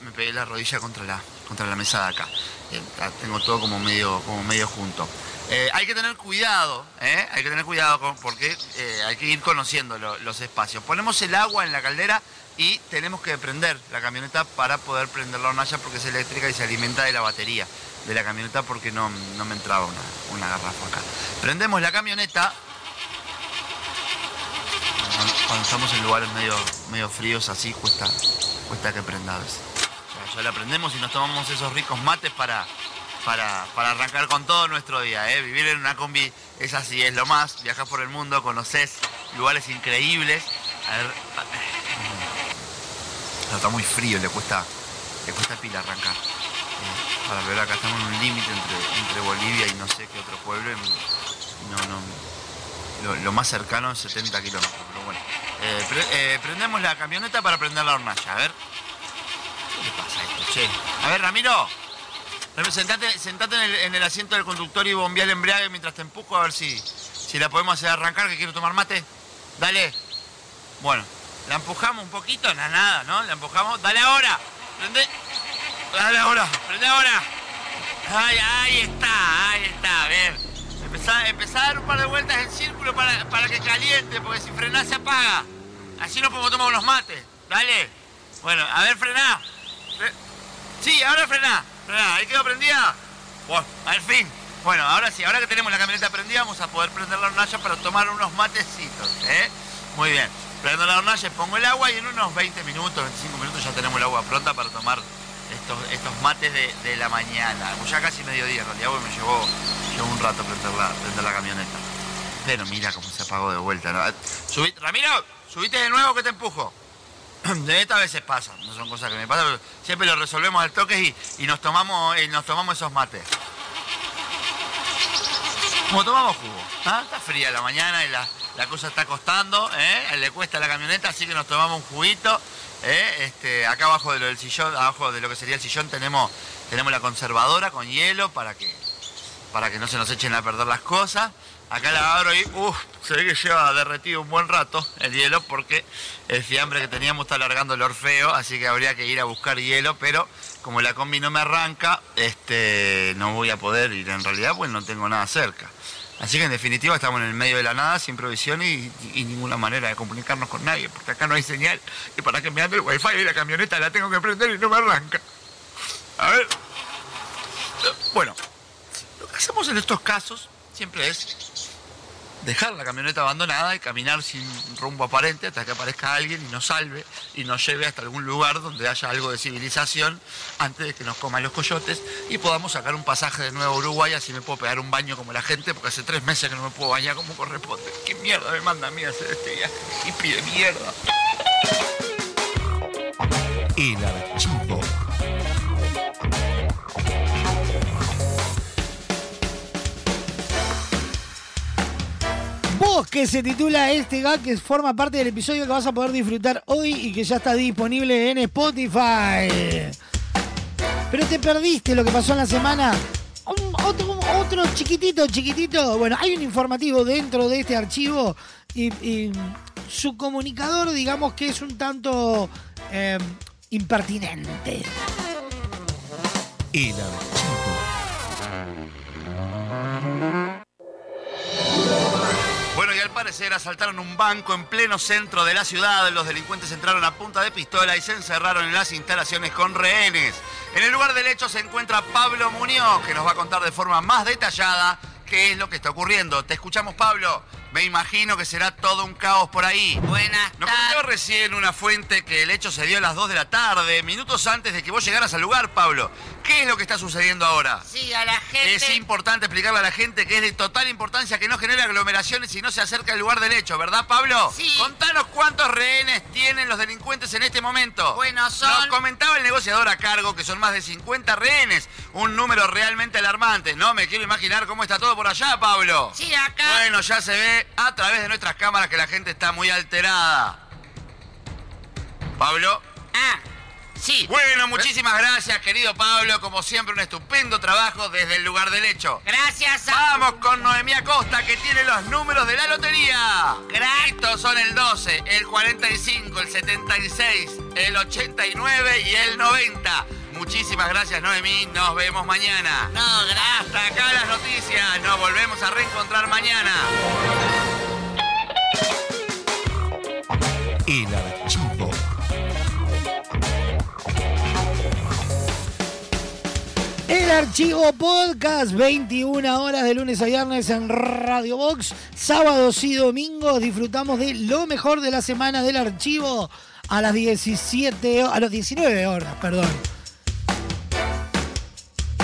Me pegué la rodilla contra la, contra la mesa de acá. Eh, tengo todo como medio, como medio junto. Eh, hay que tener cuidado, ¿eh? hay que tener cuidado con- porque eh, hay que ir conociendo lo- los espacios. Ponemos el agua en la caldera y tenemos que prender la camioneta para poder prender la hornalla porque es eléctrica y se alimenta de la batería de la camioneta porque no, no me entraba una, una garrafa acá. Prendemos la camioneta. Cuando- estamos en lugares medio, medio fríos así cuesta, cuesta que prenda. Ya, ya la prendemos y nos tomamos esos ricos mates para, para, para arrancar con todo nuestro día. ¿eh? Vivir en una combi es así, es lo más. Viajas por el mundo, conoces lugares increíbles. A ver, ah, está muy frío, le cuesta, le cuesta pila arrancar. Eh, para ver acá estamos en un límite entre, entre Bolivia y no sé qué otro pueblo. No, no, lo, más cercano es 70 kilómetros, pero bueno. Eh, pre- prendemos la camioneta para prender la hornalla, a ver. ¿Qué le pasa esto, che? A ver, Ramiro. Sentate, sentate en, el, en el asiento del conductor y bombea el embriague mientras te empujo a ver si, si la podemos hacer arrancar, que quiero tomar mate. Dale. Bueno, la empujamos un poquito, nada, nada, ¿no? La empujamos. Dale ahora. Prende. Dale ahora, prende ahora. Ahí está, ahí está, bien. Empezá, empezá a dar un par de vueltas en círculo para, para que caliente, porque si frenás se apaga. Así no podemos tomar unos mates. Dale. Bueno, a ver, frená. Fre- Sí, ahora frená. Frená, ahí quedó prendida. Bueno, al fin. Bueno, ahora sí, ahora que tenemos la camioneta prendida, vamos a poder prender la hornalla para tomar unos matecitos, ¿eh? Muy bien. Prendo la hornalla, pongo el agua y en unos 20 minutos, 25 minutos ya tenemos el agua pronta para tomar estos, mates de, la mañana. Ya casi mediodía en realidad, me llevó, un rato prender la, camioneta. Pero mira cómo se apagó de vuelta. ¿no? Ramiro, subite de nuevo que te empujo. De estas veces pasa, no son cosas que me pasan, pero siempre lo resolvemos al toque y, y nos tomamos y nos tomamos esos mates. Como tomamos jugo. ¿ah? Está fría la mañana y la, la cosa está costando, ¿eh? le cuesta la camioneta, así que nos tomamos un juguito. ¿eh? Este, acá abajo de lo del sillón, abajo de lo que sería el sillón, tenemos, tenemos la conservadora con hielo para que, para que no se nos echen a perder las cosas. Acá la abro y uff, se ve que lleva derretido un buen rato el hielo porque el fiambre que teníamos está alargando el Orfeo, así que habría que ir a buscar hielo, pero como la combi no me arranca, este, no voy a poder ir en realidad pues no tengo nada cerca. Así que en definitiva estamos en el medio de la nada, sin provisión y, y ninguna manera de comunicarnos con nadie, porque acá no hay señal y para que me ande el wifi y la camioneta la tengo que prender y no me arranca. A ver. Bueno, lo que hacemos en estos casos siempre es dejar la camioneta abandonada y caminar sin rumbo aparente hasta que aparezca alguien y nos salve y nos lleve hasta algún lugar donde haya algo de civilización antes de que nos coman los coyotes y podamos sacar un pasaje de nuevo a Uruguay así me puedo pegar un baño como la gente porque hace tres meses que no me puedo bañar como corresponde. ¿Qué mierda me manda a mí hacer este viaje? Hippie de mierda. El archivo. Que se titula este gag que forma parte del episodio que vas a poder disfrutar hoy y que ya está disponible en Spotify. Pero te perdiste lo que pasó en la semana. Otro, chiquitito, chiquitito. Bueno, hay un informativo dentro de este archivo y, y su comunicador, digamos que es un tanto eh, impertinente. El archivo. Al parecer asaltaron un banco en pleno centro de la ciudad. Los delincuentes entraron a punta de pistola y se encerraron en las instalaciones con rehenes. En el lugar del hecho se encuentra Pablo Muñoz, que nos va a contar de forma más detallada qué es lo que está ocurriendo. Te escuchamos, Pablo. Me imagino que será todo un caos por ahí. Buenas Nos contó recién una fuente que el hecho se dio a las 2 de la tarde, minutos antes de que vos llegaras al lugar, Pablo. ¿Qué es lo que está sucediendo ahora? Sí, a la gente. Es importante explicarle a la gente que es de total importancia que no genere aglomeraciones y no se acerque al lugar del hecho, ¿verdad, Pablo? Sí. Contanos cuántos rehenes tienen los delincuentes en este momento. Bueno, son- Nos comentaba el negociador a cargo que son más de 50 rehenes. Un número realmente alarmante. No me quiero imaginar cómo está todo por allá, Pablo. Sí, acá. Bueno, ya se ve a través de nuestras cámaras que la gente está muy alterada. Pablo. Ah, sí. Bueno, muchísimas gracias, querido Pablo. Como siempre, un estupendo trabajo desde el lugar del hecho. Gracias a... Vamos con Noemí Acosta, que tiene los números de la lotería. Estos son el 12, el 45, el 76, el 89 y el 90. Muchísimas gracias, Noemí. Nos vemos mañana. No, gracias. Hasta acá las noticias. Nos volvemos a reencontrar mañana. El archivo. El archivo podcast, 21 horas de lunes a viernes en Radio Box. Sábados y domingos disfrutamos de lo mejor de la semana del archivo a las 17, ho- a las 19 horas, perdón.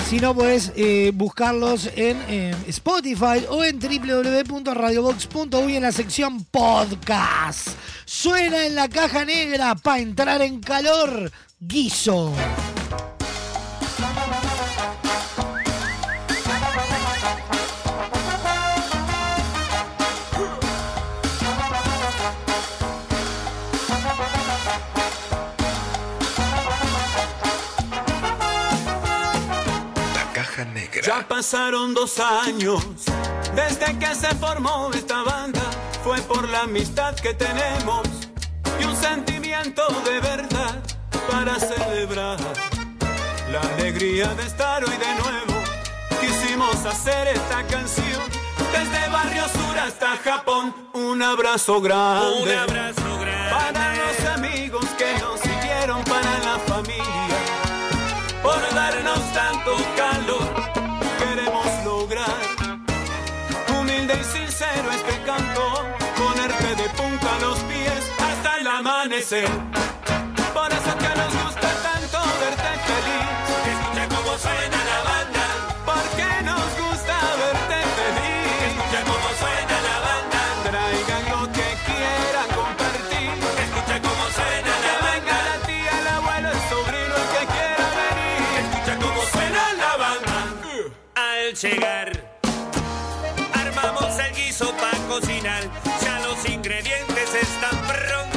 Si no, puedes eh, buscarlos en Spotify o en www.radiobox.uy en la sección podcast. Suena en la caja negra para entrar en calor. Guiso. Ya pasaron dos años desde que se formó esta banda. Fue por la amistad que tenemos y un sentimiento de verdad para celebrar la alegría de estar hoy de nuevo. Quisimos hacer esta canción desde Barrio Sur hasta Japón. Un abrazo grande. Un abrazo grande. Para los amigos que nos amanecer. Por eso que nos gusta tanto verte feliz. Escucha cómo suena la banda. Porque nos gusta verte feliz. Escucha cómo suena la banda. Traigan lo que quieran compartir. Escucha cómo suena la banda. venga la tía, el abuelo, el sobrino, el que quiera venir. Escucha cómo suena la banda. Al llegar, armamos el guiso para cocinar. Ya los ingredientes están prontos.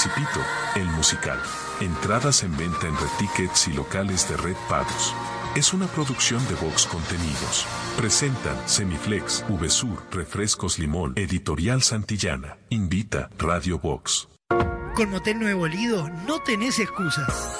Principito, el musical. Entradas en venta en Red Tickets y locales de Red Pagos. Es una producción de Vox Contenidos. Presentan Semiflex, VSUR, Refrescos Limón, Editorial Santillana. Invita Radio Vox. Con Motel Nuevo Lido no tenés excusas.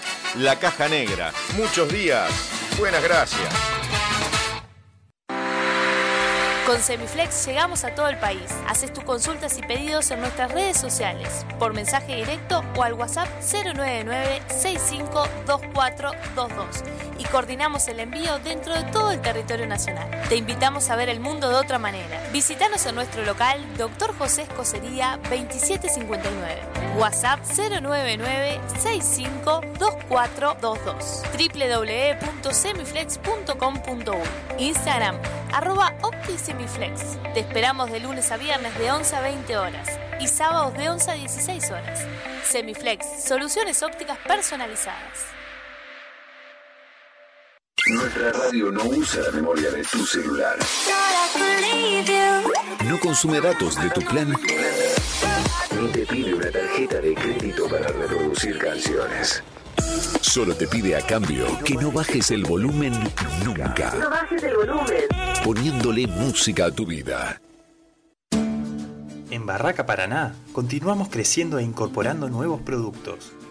La Caja Negra. Muchos días. Buenas gracias. Con Semiflex llegamos a todo el país. Haces tus consultas y pedidos en nuestras redes sociales, por mensaje directo o al WhatsApp 099-652422 y coordinamos el envío dentro de todo el territorio nacional. Te invitamos a ver el mundo de otra manera. Visítanos en nuestro local Dr. José Escocería 2759. WhatsApp 099-652422 www.semiflex.com.uy Instagram arroba OptiSemiflex. Te esperamos de lunes a viernes de 11 a 20 horas y sábados de 11 a 16 horas. Semiflex, soluciones ópticas personalizadas. Nuestra radio no usa la memoria de tu celular. No consume datos de tu plan. Ni te pide una tarjeta de crédito para reproducir canciones. Solo te pide a cambio que no bajes el volumen nunca, No bajes el volumen. poniéndole música a tu vida. En Barraca Paraná continuamos creciendo e incorporando nuevos productos.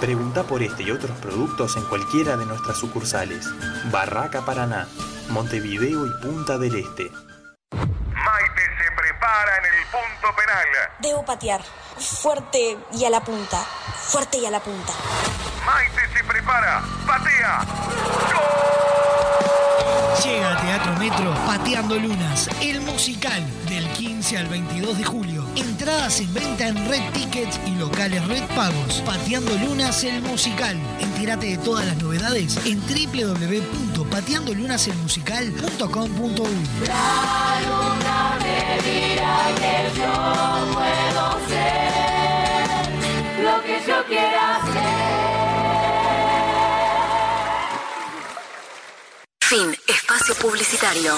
Pregunta por este y otros productos en cualquiera de nuestras sucursales. Barraca Paraná, Montevideo y Punta del Este. Maite se prepara en el punto penal. Debo patear. Fuerte y a la punta. Fuerte y a la punta. Maite se prepara. Patea. Llega a Teatro Metro Pateando Lunas, el musical del 15 al 22 de julio. Entradas en venta en Red Tickets y locales Red Pagos. Pateando Lunas, el musical. Entérate de todas las novedades en www.pateandolunaselmusical.com.uy. La luna me dirá que yo puedo ser lo que yo quiera Fin. Espacio publicitario.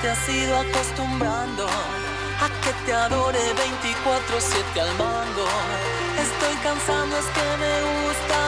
Te has ido acostumbrando a que te adore 24/7 al mango. Estoy cansando, es que me gustas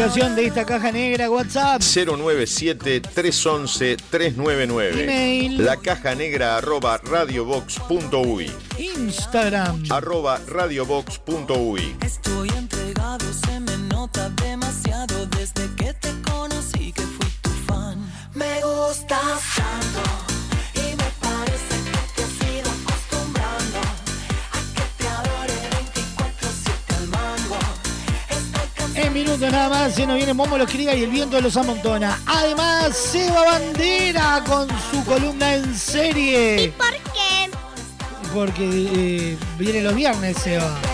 Comunicación de esta caja negra, WhatsApp. 097-311-399. Email. La caja negra arroba radiobox.uy. Instagram. Arroba radiobox.uy. Estoy entregado, se me nota demasiado desde que te conocí que fui tu fan. Me gustas tanto nada más se nos viene Momo los cría y el viento los amontona. Además, Seba Bandera con su columna en serie. ¿Y por qué? Porque eh, viene los viernes, Seba.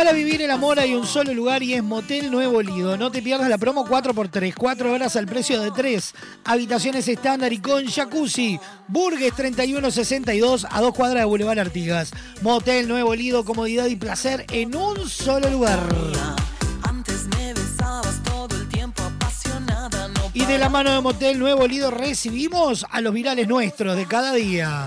Para vivir el amor hay un solo lugar y es Motel Nuevo Lido. No te pierdas la promo 4x3, 4 horas al precio de 3. Habitaciones estándar y con jacuzzi. Burgues 3162 a 2 cuadras de Boulevard Artigas. Motel Nuevo Lido, comodidad y placer en un solo lugar. Y de la mano de Motel Nuevo Lido recibimos a los virales nuestros de cada día.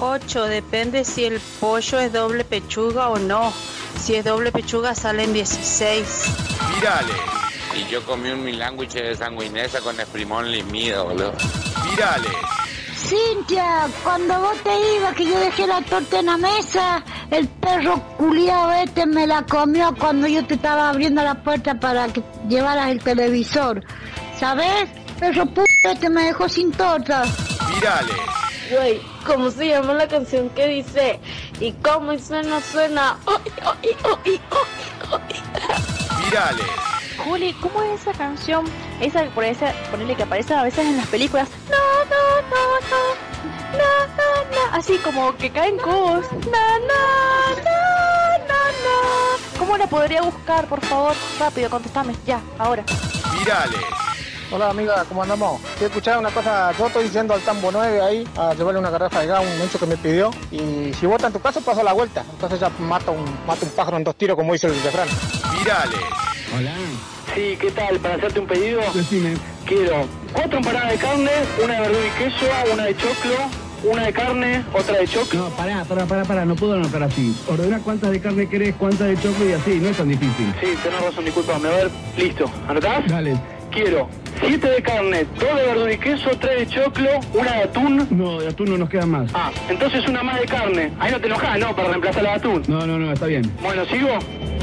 8, depende si el pollo es doble pechuga o no. Si es doble pechuga salen 16. Virales, Y yo comí un milándwich de sanguinesa con esprimón limido, boludo. virales, Cintia, cuando vos te ibas, que yo dejé la torta en la mesa, el perro culiado este me la comió cuando yo te estaba abriendo la puerta para que llevaras el televisor. ¿Sabes? Perro puto este me dejó sin torta. virales, Güey, ¿cómo se llama la canción que dice? Y cómo suena, suena. Ay, ay, virales, Juli, ¿cómo es esa canción? Esa que parece, ponerle que aparece a veces en las películas. No, no, no, no. No, no, no. Así como que caen cubos. No, no, no, no, no. ¿Cómo la podría buscar, por favor? Rápido, contestame. Ya, ahora. virales, Hola amiga, ¿cómo andamos? Te escuchaba una cosa, yo estoy yendo al Tambo 9 ahí a llevarle una garrafa de gas a un mucho que me pidió y si vota en tu caso paso la vuelta, entonces ya mata un, mata un pájaro en dos tiros como dice el refrán. virales, Hola. Sí, ¿qué tal? Para hacerte un pedido, Decime. quiero cuatro empanadas de carne, una de verdura y queso, una de choclo, una de carne, otra de choclo. No, pará, pará, pará, pará, no puedo anotar así. Ordena cuántas de carne querés, cuántas de choclo y así, no es tan difícil. Sí, tenés razón, disculpame. A ver, listo. ¿Anotás? Dale. Quiero siete de carne, dos de verdura y queso, tres de choclo, una de atún. No, de atún no nos quedan más. Ah, entonces una más de carne. Ahí no te enojas, ¿no? Para reemplazar la de atún. No, no, no, está bien. Bueno, sigo.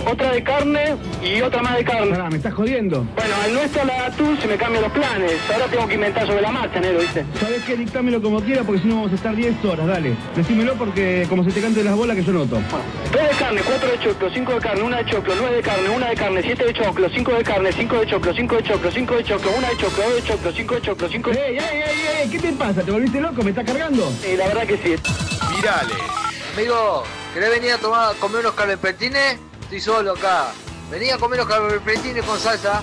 Otra de carne y otra más de carne. Pará, ¿me estás jodiendo? Bueno, al no estar la de atún se me cambian los planes. Ahora tengo que inventar sobre la marcha, negro, ¿viste? ¿Sabes qué? Dictámelo como quiera porque si no vamos a estar 10 horas, dale. Decímelo porque como se te cante las bolas que yo noto. Dos de carne, cuatro de choclo, cinco de carne, una de choclo, nueve de carne, una de carne, siete de choclo, cinco de carne, cinco de choclo, cinco de choclo, cinco de choclo, una de choclo, dos de choclo, cinco de choclo, cinco de... ¡Ey, ey, ey, ey! ¿Qué te pasa? ¿Te volviste loco? ¿Me estás cargando? Sí, la verdad que sí. Virales. Amigo, ¿querés venir a tomar, comer unos calvepetines? Estoy solo acá. Vení a comer unos calvepetines con salsa.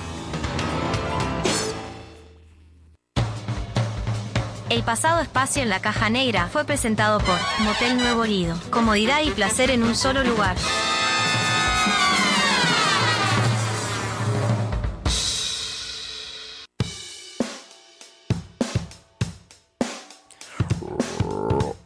El pasado espacio en la caja negra fue presentado por Motel Nuevo Lido. Comodidad y placer en un solo lugar.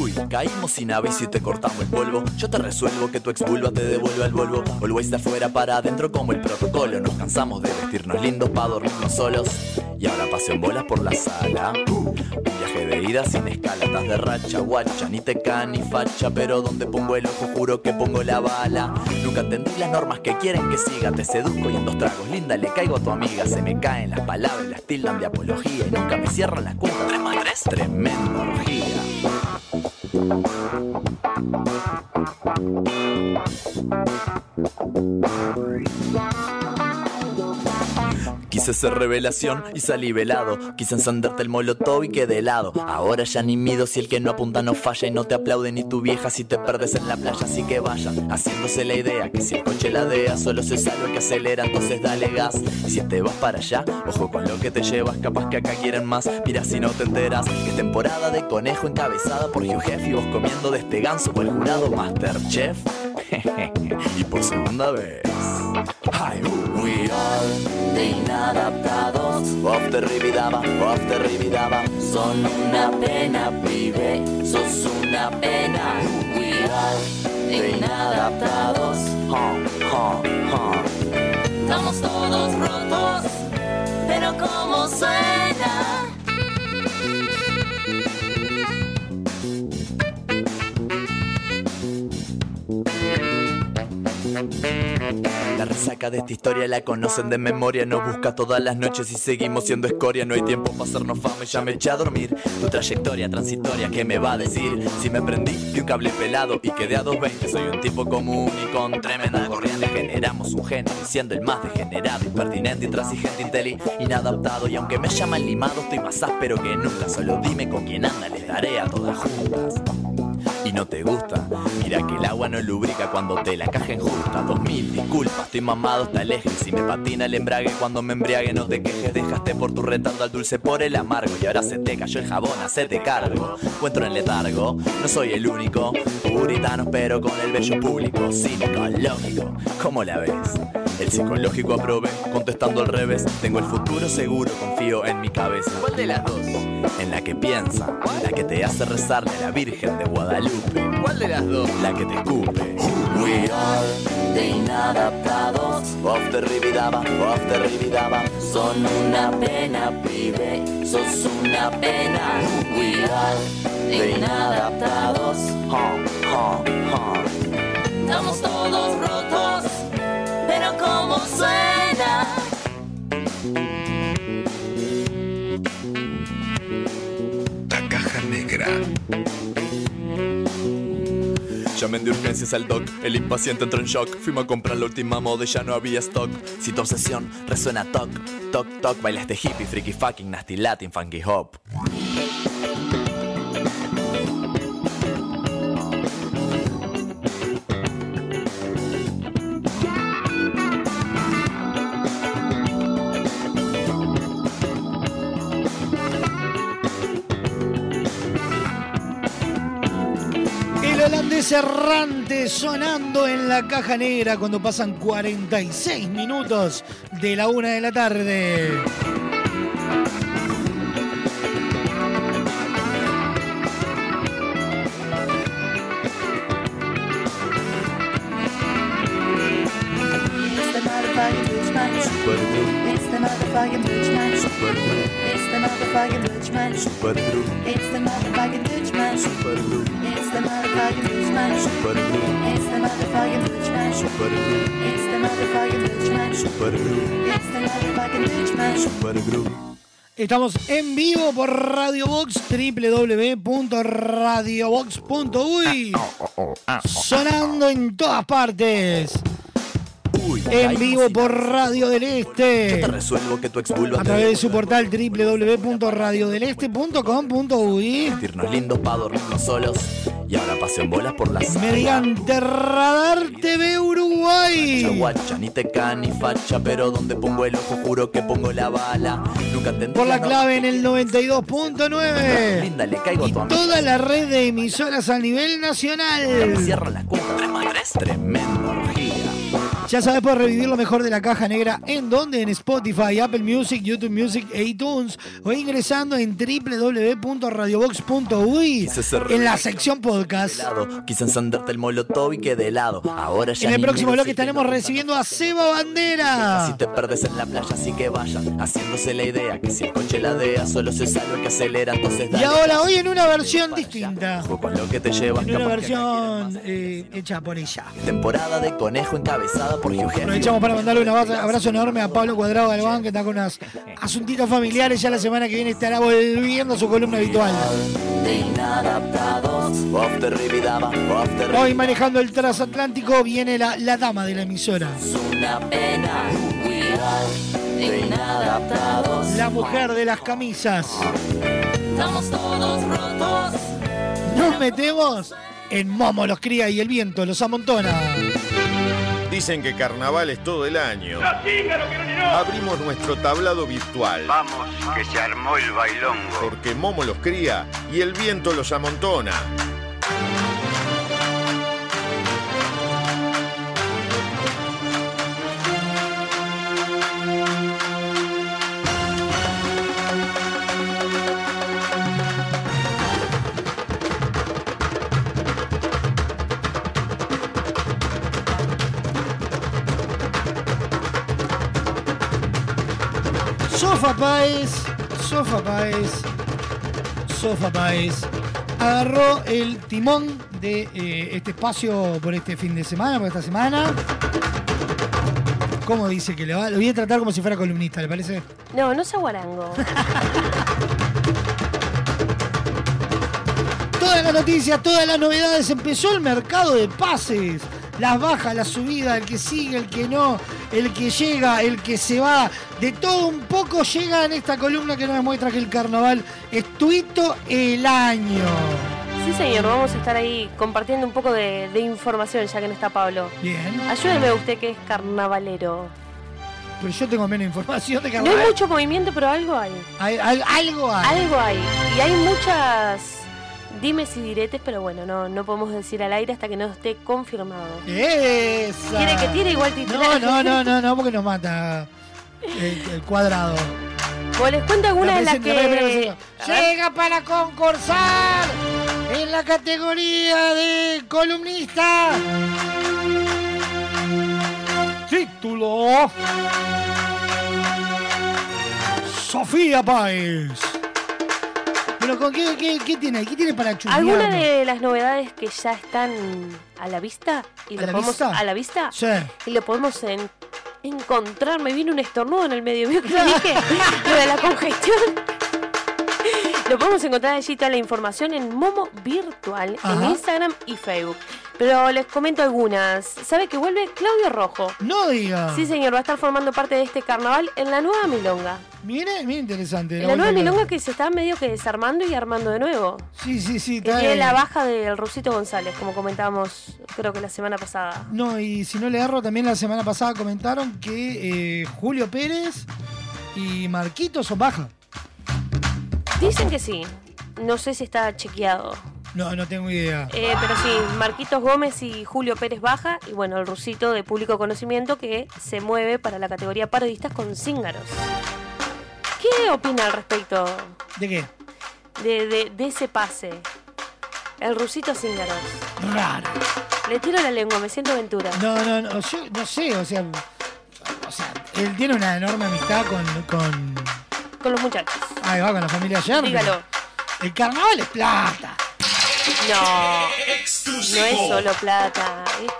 Uy, caímos sin aviso y te cortamos el polvo. Yo te resuelvo que tu ex vulva te devuelva el Volvo. Always de afuera para adentro como el protocolo. Nos cansamos de vestirnos lindos para dormirnos solos. Y ahora paseo en bolas por la sala. Un viaje de ida sin escala, estás de racha, guacha. Ni te can ni facha, pero donde pongo el ojo juro que pongo la bala. Nunca entendí las normas que quieren que siga. Te seduzco y en dos tragos, linda, le caigo a tu amiga. Se me caen las palabras, las tildan de apología. Y nunca me cierran las cuentas. Tres más tres, tremenda orgía. Thank you. Quise ser revelación y salí velado. Quise encenderte el molotov y quedé helado. Ahora ya ni mido si el que no apunta no falla y no te aplaude ni tu vieja si te perdes en la playa. Así que vayan haciéndose la idea que si el coche ladea solo se salva el que acelera, entonces dale gas. Y si te vas para allá, ojo con lo que te llevas, capaz que acá quieren más. Mira si no te enteras que es temporada de conejo encabezada por Hugh Jeff y vos comiendo de este ganso por el jurado Masterchef. Y por segunda vez. Hi, we are de inadaptados. Off the ribidaba, off the ribidaba. Son una pena, pibe. Sos una pena. We are de inadaptados. Ha, ha, ha. Estamos todos rotos, pero como suena. La resaca de esta historia la conocen de memoria. Nos busca todas las noches y seguimos siendo escoria. No hay tiempo para hacernos fama y ya me eché a dormir. Tu trayectoria transitoria, ¿qué me va a decir? Si me prendí de un cable pelado y quedé a 220, soy un tipo común y con tremenda corriente. Generamos un genio siendo el más degenerado, impertinente, intransigente, inteli, inadaptado. Y aunque me llaman limado, estoy más áspero que nunca. Solo dime con quién anda, les daré a todas juntas y no te gusta. Mira que el agua no lubrica cuando te la caja justa. Dos mil disculpas, estoy mamado hasta el. Si me patina el embrague cuando me embriague, no te quejes. Dejaste por tu retardo al dulce por el amargo. Y ahora se te cayó el jabón, hacete cargo. Encuentro en letargo, no soy el único. Puritanos, pero con el bello público. Cínico, lógico, ¿cómo la ves? El psicológico aprobé, contestando al revés. Tengo el futuro seguro, confío en mi cabeza. ¿Cuál de las dos? En la que piensa, la que te hace rezarle a la Virgen de Guadalupe. ¿Cuál de las dos? La que te escupe. We are de inadaptados. Off the ribidaba, off the ribidaba. Son una pena, pibe. Sos una pena. We are de inadaptados. Estamos todos rotos, suena. La caja negra. Llamen de urgencias al doc, el impaciente entró en shock. Fuimos a comprar la última moda y ya no había stock. Si tu obsesión resuena toc, toc, toc, baila este hippie, freaky fucking, nasty latin, funky hop. José Errante sonando en la caja negra cuando pasan 46 minutos de la una de la tarde motherfucking Dutchman. Super Group. It's the motherfucking Dutchman. Super Group. It's the motherfucking Dutchman. Super Group. It's the motherfucking Dutchman. Super Group. It's the motherfucking Dutchman. Super Group. It's the motherfucking Dutchman. Super Group. Estamos en vivo por Radio Box, www.radiobox.uy. Sonando en todas partes. En vivo por Radio del Yo te Este. resuelvo que tu A través de su portal www.radiodeleste.com.uy. sentirnos lindos para dormirnos solos. Y ahora paseo en bolas por la sala. Mediante Radar TV Uruguay. Guacha, ni te can ni facha, pero donde pongo el ojo juro que pongo la bala. Nunca Por la clave en el 92.9. Linda, le caigo a tu. Toda la red de emisoras a nivel nacional. Cierra la cuenta 3 más 3. Tremenda orgía. Ya sabes, puedes revivir lo mejor de la caja negra. ¿En donde En Spotify, Apple Music, YouTube Music e iTunes. O ingresando en www.radiobox.uy. En la sección podcast. Quise encenderte el molotov y quedé helado. Ahora ya En el próximo bloque estaremos recibiendo a Seba Bandera. Si te perdes en la playa, así que vayan haciéndose la idea que si el coche ladea, solo se salva el que acelera. Entonces Y dale. ahora, hoy en una versión distinta. Con lo que te llevan. En una versión eh, hecha por ella. Temporada de conejo encabezada por. Aprovechamos para mandarle un abrazo, enorme a Pablo Cuadrado Galván, que está con unos asuntitos familiares. Ya la semana que viene estará volviendo a su columna habitual. Hoy manejando el transatlántico viene la, la dama de la emisora. La mujer de las camisas. Estamos todos rotos. Nos metemos en Momo los cría y el viento los amontona. Dicen que carnaval es todo el año. Abrimos nuestro tablado virtual. Vamos, que se armó el bailongo. Porque Momo los cría y el viento los amontona. Sofa Páez, Sofa Páez, Sofa Páez agarró el timón de eh, este espacio por este fin de semana, por esta semana. ¿Cómo dice que le va? Lo voy a tratar como si fuera columnista, ¿le parece? No, no sea guarango. Todas las noticias, todas las novedades. Empezó el mercado de pases. Las bajas, las subidas, el que sigue, el que no, el que llega, el que se va. De todo un poco llega en esta columna que nos demuestra que el carnaval es tuito el año. Sí, señor, vamos a estar ahí compartiendo un poco de, de información ya que no está Pablo. Bien. Ayúdeme usted que es carnavalero. Pero yo tengo menos información de No hay carnaval. mucho movimiento, pero algo hay. Hay- hay- algo hay. Algo hay. Y hay muchas dimes y diretes, pero bueno, no, no podemos decir al aire hasta que no esté confirmado. Esa. ¿Quiere que tire igual No, titular? no, no, no, no, porque nos mata el, el cuadrado. Pues les cuento algunas de La las que... Llega para concursar en la categoría de columnista. Título. Sofía Páez. Qué, qué, qué tiene? ¿Qué tiene para chusmear? Algunas de las novedades que ya están a la vista y ¿A lo la podemos vista? a la vista Sí. y lo podemos en- encontrar. Me vino un estornudo en el medio, ¿vio que le dije? lo de la congestión. Lo podemos encontrar allí toda la información en Momo Virtual, en. Instagram y Facebook. Pero les comento algunas. ¿Sabe que vuelve Claudio Rojo? No diga. Sí, señor, va a estar formando parte de este carnaval en la nueva Milonga. Mire, mire interesante. En la la nueva Milonga que se está medio que desarmando y armando de nuevo. Sí, sí, sí. Que tiene la baja del Rusito González, como comentábamos creo que la semana pasada. No, y si no le erro, también la semana pasada comentaron que eh, Julio Pérez y Marquito son baja. Dicen que sí. No sé si está chequeado. No, no tengo idea. Eh, pero sí, Marquitos Gómez y Julio Pérez baja. Y bueno, el rusito de público conocimiento que se mueve para la categoría parodistas con cíngaros. ¿Qué opina al respecto ¿De qué? de, de- de ese pase? El rusito cíngaros. Raro. Le tiro la lengua, me siento aventura. No, no, no, yo no sé, o sea, o sea, él tiene una enorme amistad con, con, con los muchachos. Ahí va con la familia Sherman. Dígalo. El carnaval es plata. No, no es solo plata, es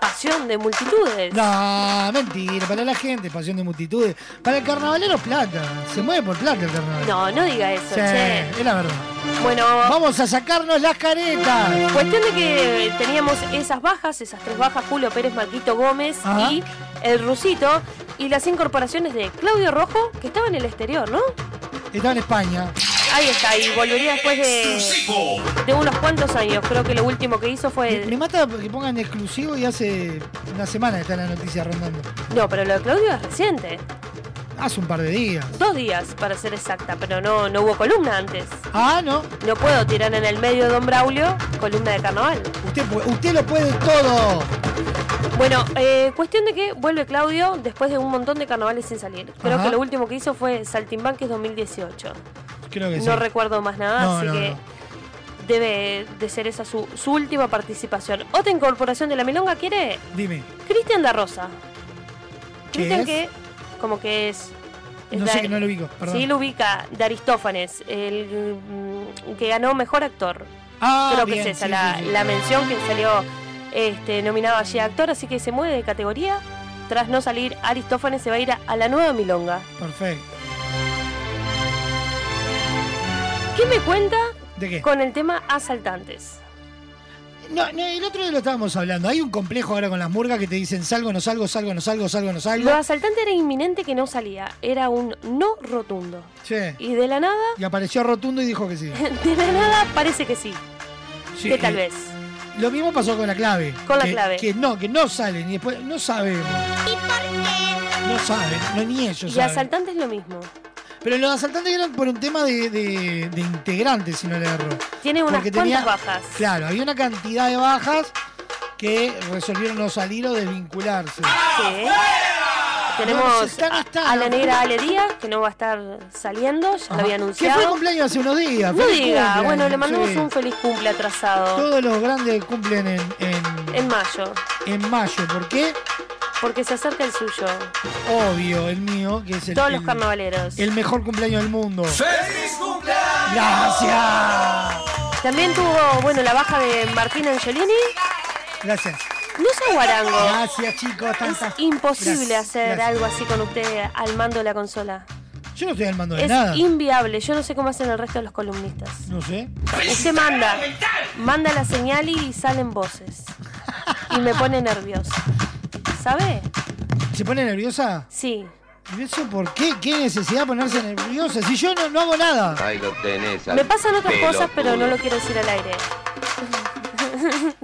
pasión de multitudes. No, mentira. Para la gente, pasión de multitudes. Para el carnavalero es plata. Se mueve por plata el carnaval. No, no diga eso, Sí, che. es la verdad. Bueno, Vamos a sacarnos las caretas. cuestión de que teníamos esas bajas, esas tres bajas, Julio Pérez, Marquito Gómez Ajá. y el Rusito, y las incorporaciones de Claudio Rojo, que estaba en el exterior, ¿no? Estaba en España. Ahí está, y volvería después de, de unos cuantos años. Creo que lo último que hizo fue... me mata que pongan exclusivo y hace una semana que está la noticia rondando. No, pero lo de Claudio es reciente. Hace un par de días. Dos días, para ser exacta, pero no, no hubo columna antes. Ah, no. No puedo tirar en el medio de Don Braulio columna de carnaval. Usted, usted lo puede todo. Bueno, eh, cuestión de que vuelve Claudio después de un montón de carnavales sin salir. Creo Ajá. que lo último que hizo fue Saltimbanques 2018. Creo que sí. No recuerdo más nada, No, así no, que no. debe de ser esa su, su última participación. Otra incorporación de la Milonga quiere Dime. Cristian da Rosa. ¿Qué Cristian que como que es... es No sé que no lo ubico, perdón. Sí, lo ubica de Aristófanes, el mm, que ganó Mejor Actor. Ah, Creo bien, que es esa sí, la, sí. la mención que salió este, nominado allí a actor, así que se mueve de categoría. Tras no salir Aristófanes se va a ir a, a la nueva Milonga. Perfecto. ¿Qué me cuenta ¿De qué? con el tema asaltantes? No, no, el otro día lo estábamos hablando. Hay un complejo ahora con las murgas que te dicen salgo, no salgo, salgo, no salgo, salgo, no salgo. Lo asaltante era inminente que no salía, era un no rotundo. Sí. Y de la nada, Y apareció rotundo y dijo que sí. de la nada parece que sí. Sí, que tal eh, vez. Lo mismo pasó con la clave. Con la que- clave. Que no, que no salen y después no sabemos. ¿Y por qué? No saben, no ni ellos Y saben. asaltantes lo mismo. Pero los asaltantes eran por un tema de, de- de integrantes, si no le erro. Tiene unas Porque cuantas tenía- bajas. Claro, había una cantidad de bajas que resolvieron no salir o desvincularse. Sí. Tenemos No, no sé, están, a- la negra Ale Díaz, que no va a estar saliendo, ya lo había Que anunciado. fue el cumpleaños hace unos días. No feliz diga, cumpleaños, bueno, le mandamos sí. un feliz cumple atrasado. Todos los grandes cumplen en, en, En mayo, en mayo. ¿Por qué? Porque se acerca el suyo. Obvio, el mío, que es el, Todos los el- carnavaleros. el mejor cumpleaños del mundo. ¡Feliz cumpleaños! Gracias. También tuvo, bueno, la baja de Martín Angelini. Gracias. No sea guarango. Gracias, chicos. Es Tanta... imposible Gracias, hacer gracias. algo así con usted al mando de la consola. Yo no estoy al mando de Es nada. inviable. Yo no sé cómo hacen el resto de los columnistas. No sé. Usted manda, manda la señal y salen voces. Y me pone nerviosa. ¿Sabe? ¿Se pone nerviosa? Sí. ¿Y eso por qué? ¿Qué necesidad de ponerse nerviosa? Si yo no, no hago nada. Ahí lo tenés. Me pasan otras cosas, pero no lo quiero decir al aire.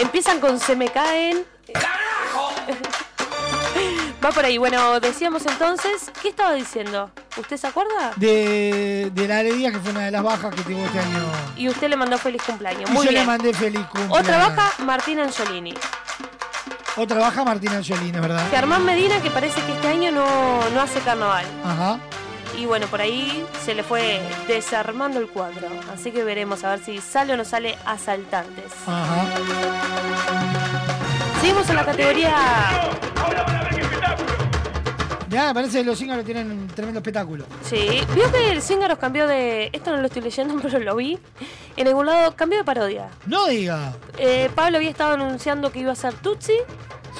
Empiezan con se me caen. Va por ahí. Bueno, decíamos entonces, ¿qué estaba diciendo? ¿Usted se acuerda? De, de la alegría que fue una de las bajas que tuvo este año. Y usted le mandó feliz cumpleaños. Y Muy yo bien. le mandé feliz cumpleaños. Otra baja, Martín Angiolini. Otra baja, Martín Angiolini, ¿verdad? Germán Medina, que parece que este año no, no hace carnaval. Ajá. Y bueno, por ahí se le fue desarmando el cuadro. Así que veremos a ver si sale o no sale asaltantes. Ajá. Seguimos en la categoría. Ya, parece que los cíngaros tienen un tremendo espectáculo. Sí, vio que el Cíngaros cambió de. Esto no lo estoy leyendo, pero lo vi. En algún lado cambió de parodia. No diga. Eh, Pablo había estado anunciando que iba a ser Tutsi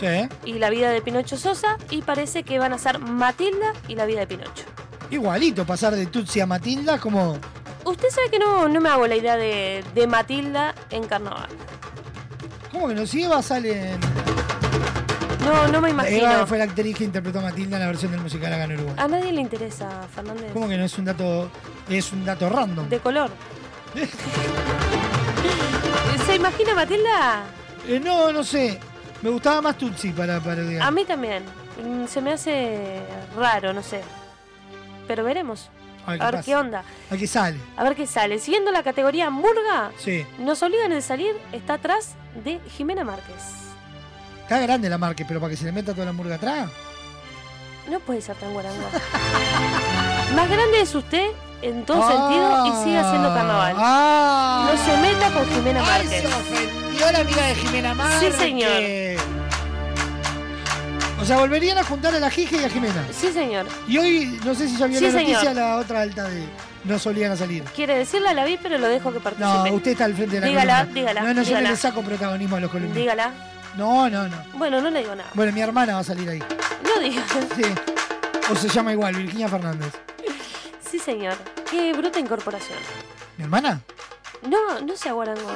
Sí. y la vida de Pinocho Sosa. Y parece que van a ser Matilda y la vida de Pinocho. Igualito, pasar de Tutsi a Matilda como... Usted sabe que no, no me hago la idea de, de Matilda en carnaval. ¿Cómo que no? Si Eva sale en... No, no me imagino. Eva fue la actriz que interpretó a Matilda en la versión del musical Acá en Uruguay. A nadie le interesa, Fernández. ¿Cómo que no es un dato... Es un dato random? De color. ¿Se imagina Matilda? Eh, no, no sé. Me gustaba más Tutsi para parodiar. A mí también. Mm, Se me hace raro, no sé. Pero veremos. A ver A qué ver onda. ¿A qué sale? A ver qué sale. Siguiendo la categoría Murga, Sí. nos obligan a salir, está atrás de Jimena Márquez. Está grande la marca, pero para que se le meta toda la murga atrás. No puede ser tan guarango. Más grande es usted en todo Ah, sentido y sigue haciendo carnaval. Ah. No se meta con Jimena Márquez. se ofendió la amiga de Jimena Márquez. Sí, señor. O sea, volverían a juntar a la Gige y a Jimena. Sí, señor. Y hoy, no sé si ya vio Sí, la noticia, señor. la otra alta de nos obligan a salir. Quiere decirla, la vi, pero lo dejo que participe. No, usted está al frente de la Dígala, columna. dígala, No, no, yo no le saco protagonismo a los columnistas. Dígala. No, no, no. Bueno, no le digo nada. Bueno, mi hermana va a salir ahí. No diga. Sí. O se llama igual, Virginia Fernández. Sí, señor. Qué bruta incorporación. ¿Mi hermana? No, no se aguarango.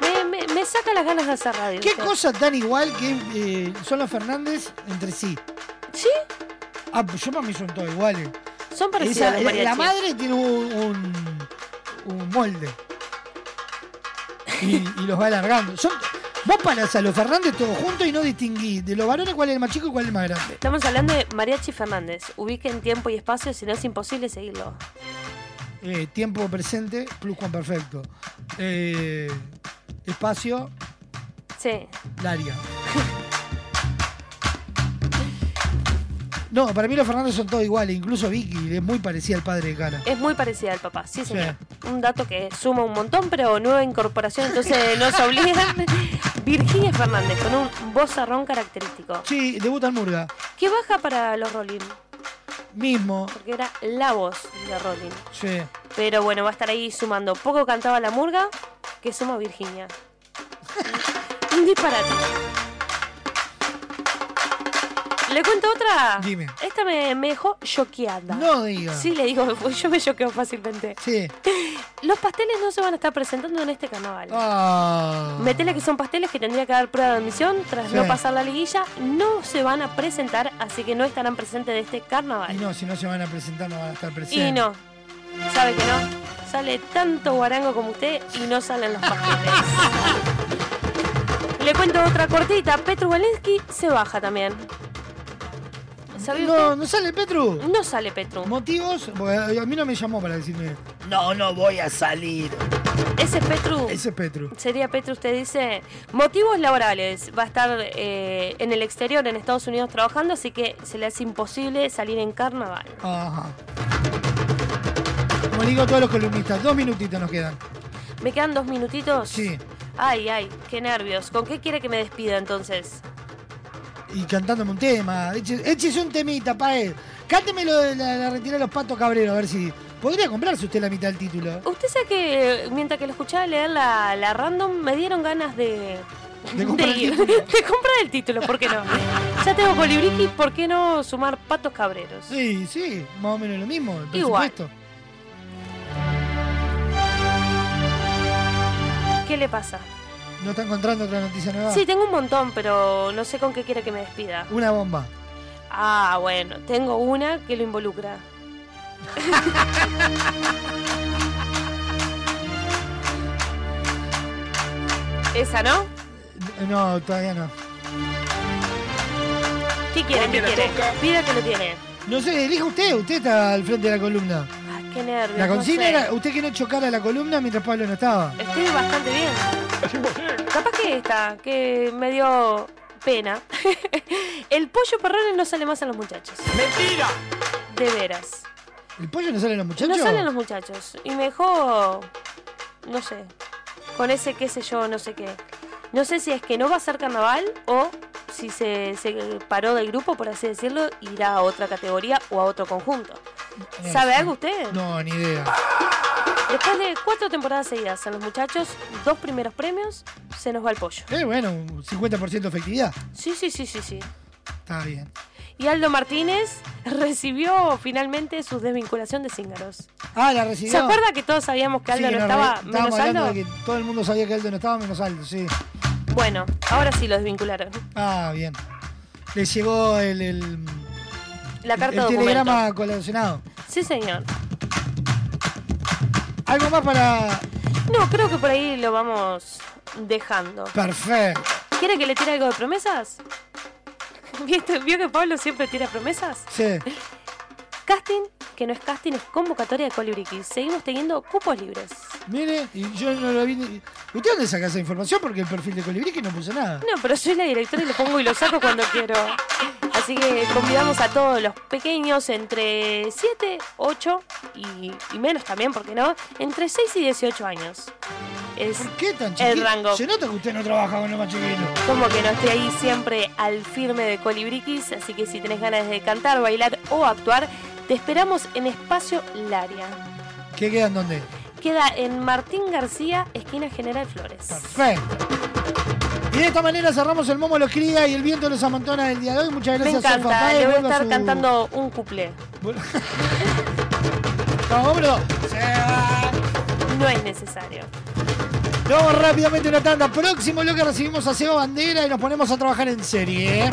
Me, me, me saca las ganas de hacer radio. ¿Qué usted. cosa tan igual que eh, son los Fernández entre sí? ¿Sí? Ah, pues yo para mí son todos iguales. Son parecidos Esa- a los la, la madre tiene un, un, un molde. Y, y los va alargando. Son, vos parás a los Fernández todos juntos y no distinguís de los varones cuál es el más chico y cuál es el más grande. Estamos hablando de Mariachi Fernández. Ubiquen tiempo y espacio, si no es imposible seguirlo. Eh, tiempo presente, plus perfecto. Eh, espacio, Sí. Laria. No, para mí los Fernández son todos iguales, incluso Vicky es muy parecida al padre de Cara. Es muy parecida al papá, sí, señor. Un dato que suma un montón, pero nueva incorporación, entonces no se obligan. Virginia Fernández, con un vozarrón característico. Sí, debuta en Murga. ¿Qué baja para los Rolling? Mismo. Porque era la voz de Rolling. Sí. Pero bueno, va a estar ahí sumando. Poco cantaba la murga, que suma Virginia. Un disparate. ¿Le cuento otra? Dime. Esta me, me dejó choqueada. No diga. Sí, le digo, yo me choqueo fácilmente. Sí. Los pasteles no se van a estar presentando en este carnaval. Ah. Metele que son pasteles que tendría que dar prueba de admisión tras Sí. no pasar la liguilla. No se van a presentar, así que no estarán presentes de este carnaval. Y no, si no se van a presentar, no van a estar presentes. Y no. ¿Sabe que no? Sale tanto guarango como usted y no salen los pasteles. Le cuento otra cortita. Petru Walensky se baja también. ¿Sabe No, usted? ¿no sale Petru? No sale Petru. ¿Motivos? Porque a mí no me llamó para decirme. No, no voy a salir. Ese es Petru. Ese es Petru. Sería Petru, usted dice, motivos laborales. Va a estar eh, en el exterior, en Estados Unidos, trabajando, así que se le hace imposible salir en carnaval. Ajá. Como digo a todos los columnistas, dos minutitos nos quedan. ¿Me quedan dos minutitos? Sí. Ay, ay, qué nervios. ¿Con qué quiere que me despida entonces? Y cantándome un tema. Échese un temita, pae. Cánteme lo de la, la retirada de los patos cabreros, a ver si. Podría comprarse usted la mitad del título. Usted sabe que eh, mientras que lo escuchaba leer la, la random, me dieron ganas de. De comprar el ir. título. de comprar el título, ¿por qué no? Ya tengo Colibriqui, ¿por qué no sumar patos cabreros? Sí, sí, más o menos lo mismo. El Igual. ¿Qué le pasa? ¿No está encontrando otra noticia nueva? Sí, tengo un montón, pero no sé con qué quiere que me despida. Una bomba. Ah, bueno, tengo una que lo involucra. Esa, ¿no? No, todavía no. ¿Qué quiere? ¿Qué quiere? Pida que lo tiene. No sé, elija usted. Usted está al frente de la columna. Ay, qué nervios. La no consigna sé. era usted que no chocara la columna mientras Pablo no estaba. Estoy bastante bien. Capaz que esta, que me dio pena. El pollo perrón no sale más a los muchachos. ¡Mentira! De veras. ¿El pollo no sale a los muchachos? No salen los muchachos. Y me dejó. No sé. Con ese qué sé yo, no sé qué. No sé si es que no va a ser carnaval o si se, se paró del grupo, por así decirlo, irá a otra categoría o a otro conjunto. Eh, ¿Sabe algo usted? No, ni idea. Después de cuatro temporadas seguidas a los muchachos, dos primeros premios, se nos va el pollo. Eh, bueno, un 50% de efectividad. Sí, sí, sí, sí, sí. Está bien. Y Aldo Martínez recibió finalmente su desvinculación de Cíngaros. Ah, la recibió. ¿Se acuerda que todos sabíamos que Aldo Sí, no estaba menos Aldo? de que todo el mundo sabía que Aldo no estaba menos Aldo, sí. Bueno, ahora sí lo desvincularon. Ah, bien. Le llegó el, el, La carta el documento. telegrama colacionado. Sí, señor. Algo más para. No, creo que por ahí lo vamos dejando. Perfecto. ¿Quiere que le tire algo de promesas? ¿Viste- ¿Vio que Pablo siempre tira promesas? Sí. Casting, que no es casting, es convocatoria de Colibriquis. Seguimos teniendo cupos libres. Mire, y yo no lo vi. ni- ¿Usted dónde saca esa información? Porque el perfil de Colibrí que no puso nada. No, pero soy la directora y lo pongo y lo saco cuando quiero. Así que convidamos a todos los pequeños entre 7, 8 y, y menos también, ¿por qué no? Entre 6 y 18 años. Es ¿Qué tan el rango. Se nota que usted no trabaja con los más chiquitos. Como que no estoy ahí siempre al firme de Colibriquis, así que si tenés ganas de cantar, bailar o actuar, te esperamos en Espacio Laria. ¿Qué quedan dónde? Queda en Martín García, esquina General Flores. Perfecto. Y de esta manera cerramos el Momo los cría y el viento los amontona del día de hoy. Muchas Me gracias, encanta, Sofá. le voy a estar su- cantando un cuplé. Vamos, vámonos. No es necesario. Vamos rápidamente a una tanda. Próximo lo que recibimos a Seba Bandera y nos ponemos a trabajar en serie. ¿eh?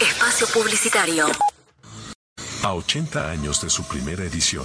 Espacio Publicitario. A 80 años de su primera edición.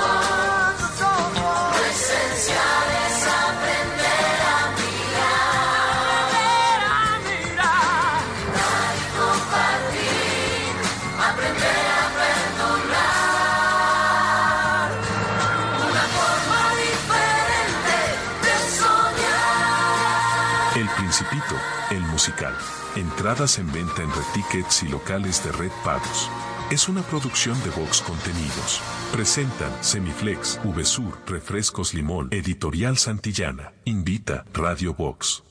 Entradas en venta en Red Tickets y locales de Red Pagos. Es una producción de Vox Contenidos. Presentan Semiflex, VSUR, Refrescos Limón, Editorial Santillana. Invita Radio Vox.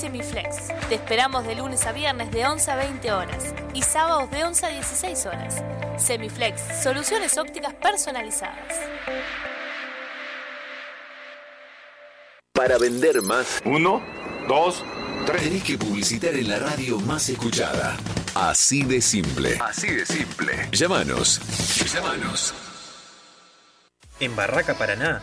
OptiSemiflex. Te esperamos de lunes a viernes de 11 a 20 horas y sábados de 11 a 16 horas. Semiflex, soluciones ópticas personalizadas. Para vender más. Uno, dos, tres. Tenés que publicitar en la radio más escuchada. Así de simple. Así de simple. Llámanos. Llámanos. En Barraca Paraná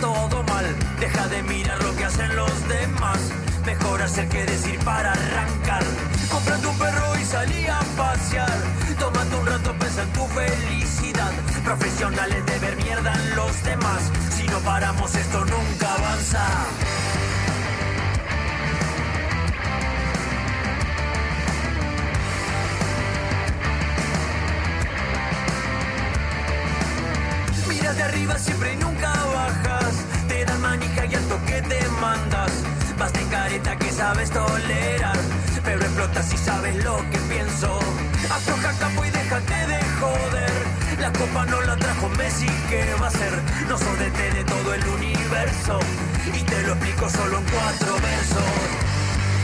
todo mal. Deja de mirar lo que hacen los demás. Mejor hacer que decir para arrancar. Comprando un perro y salí a pasear. Tómate un rato, pensa en tu felicidad. Profesionales de ver mierda en los demás. Si no paramos, esto nunca avanza. Mira de arriba siempre nunca te dan manija y alto que te mandas. Vas de careta que sabes tolerar. Pero explotas si sabes lo que pienso. Afloja capo y déjate de joder. La copa no la trajo Messi, ¿qué va a ser? No sos de todo el universo. Y te lo explico solo en cuatro versos.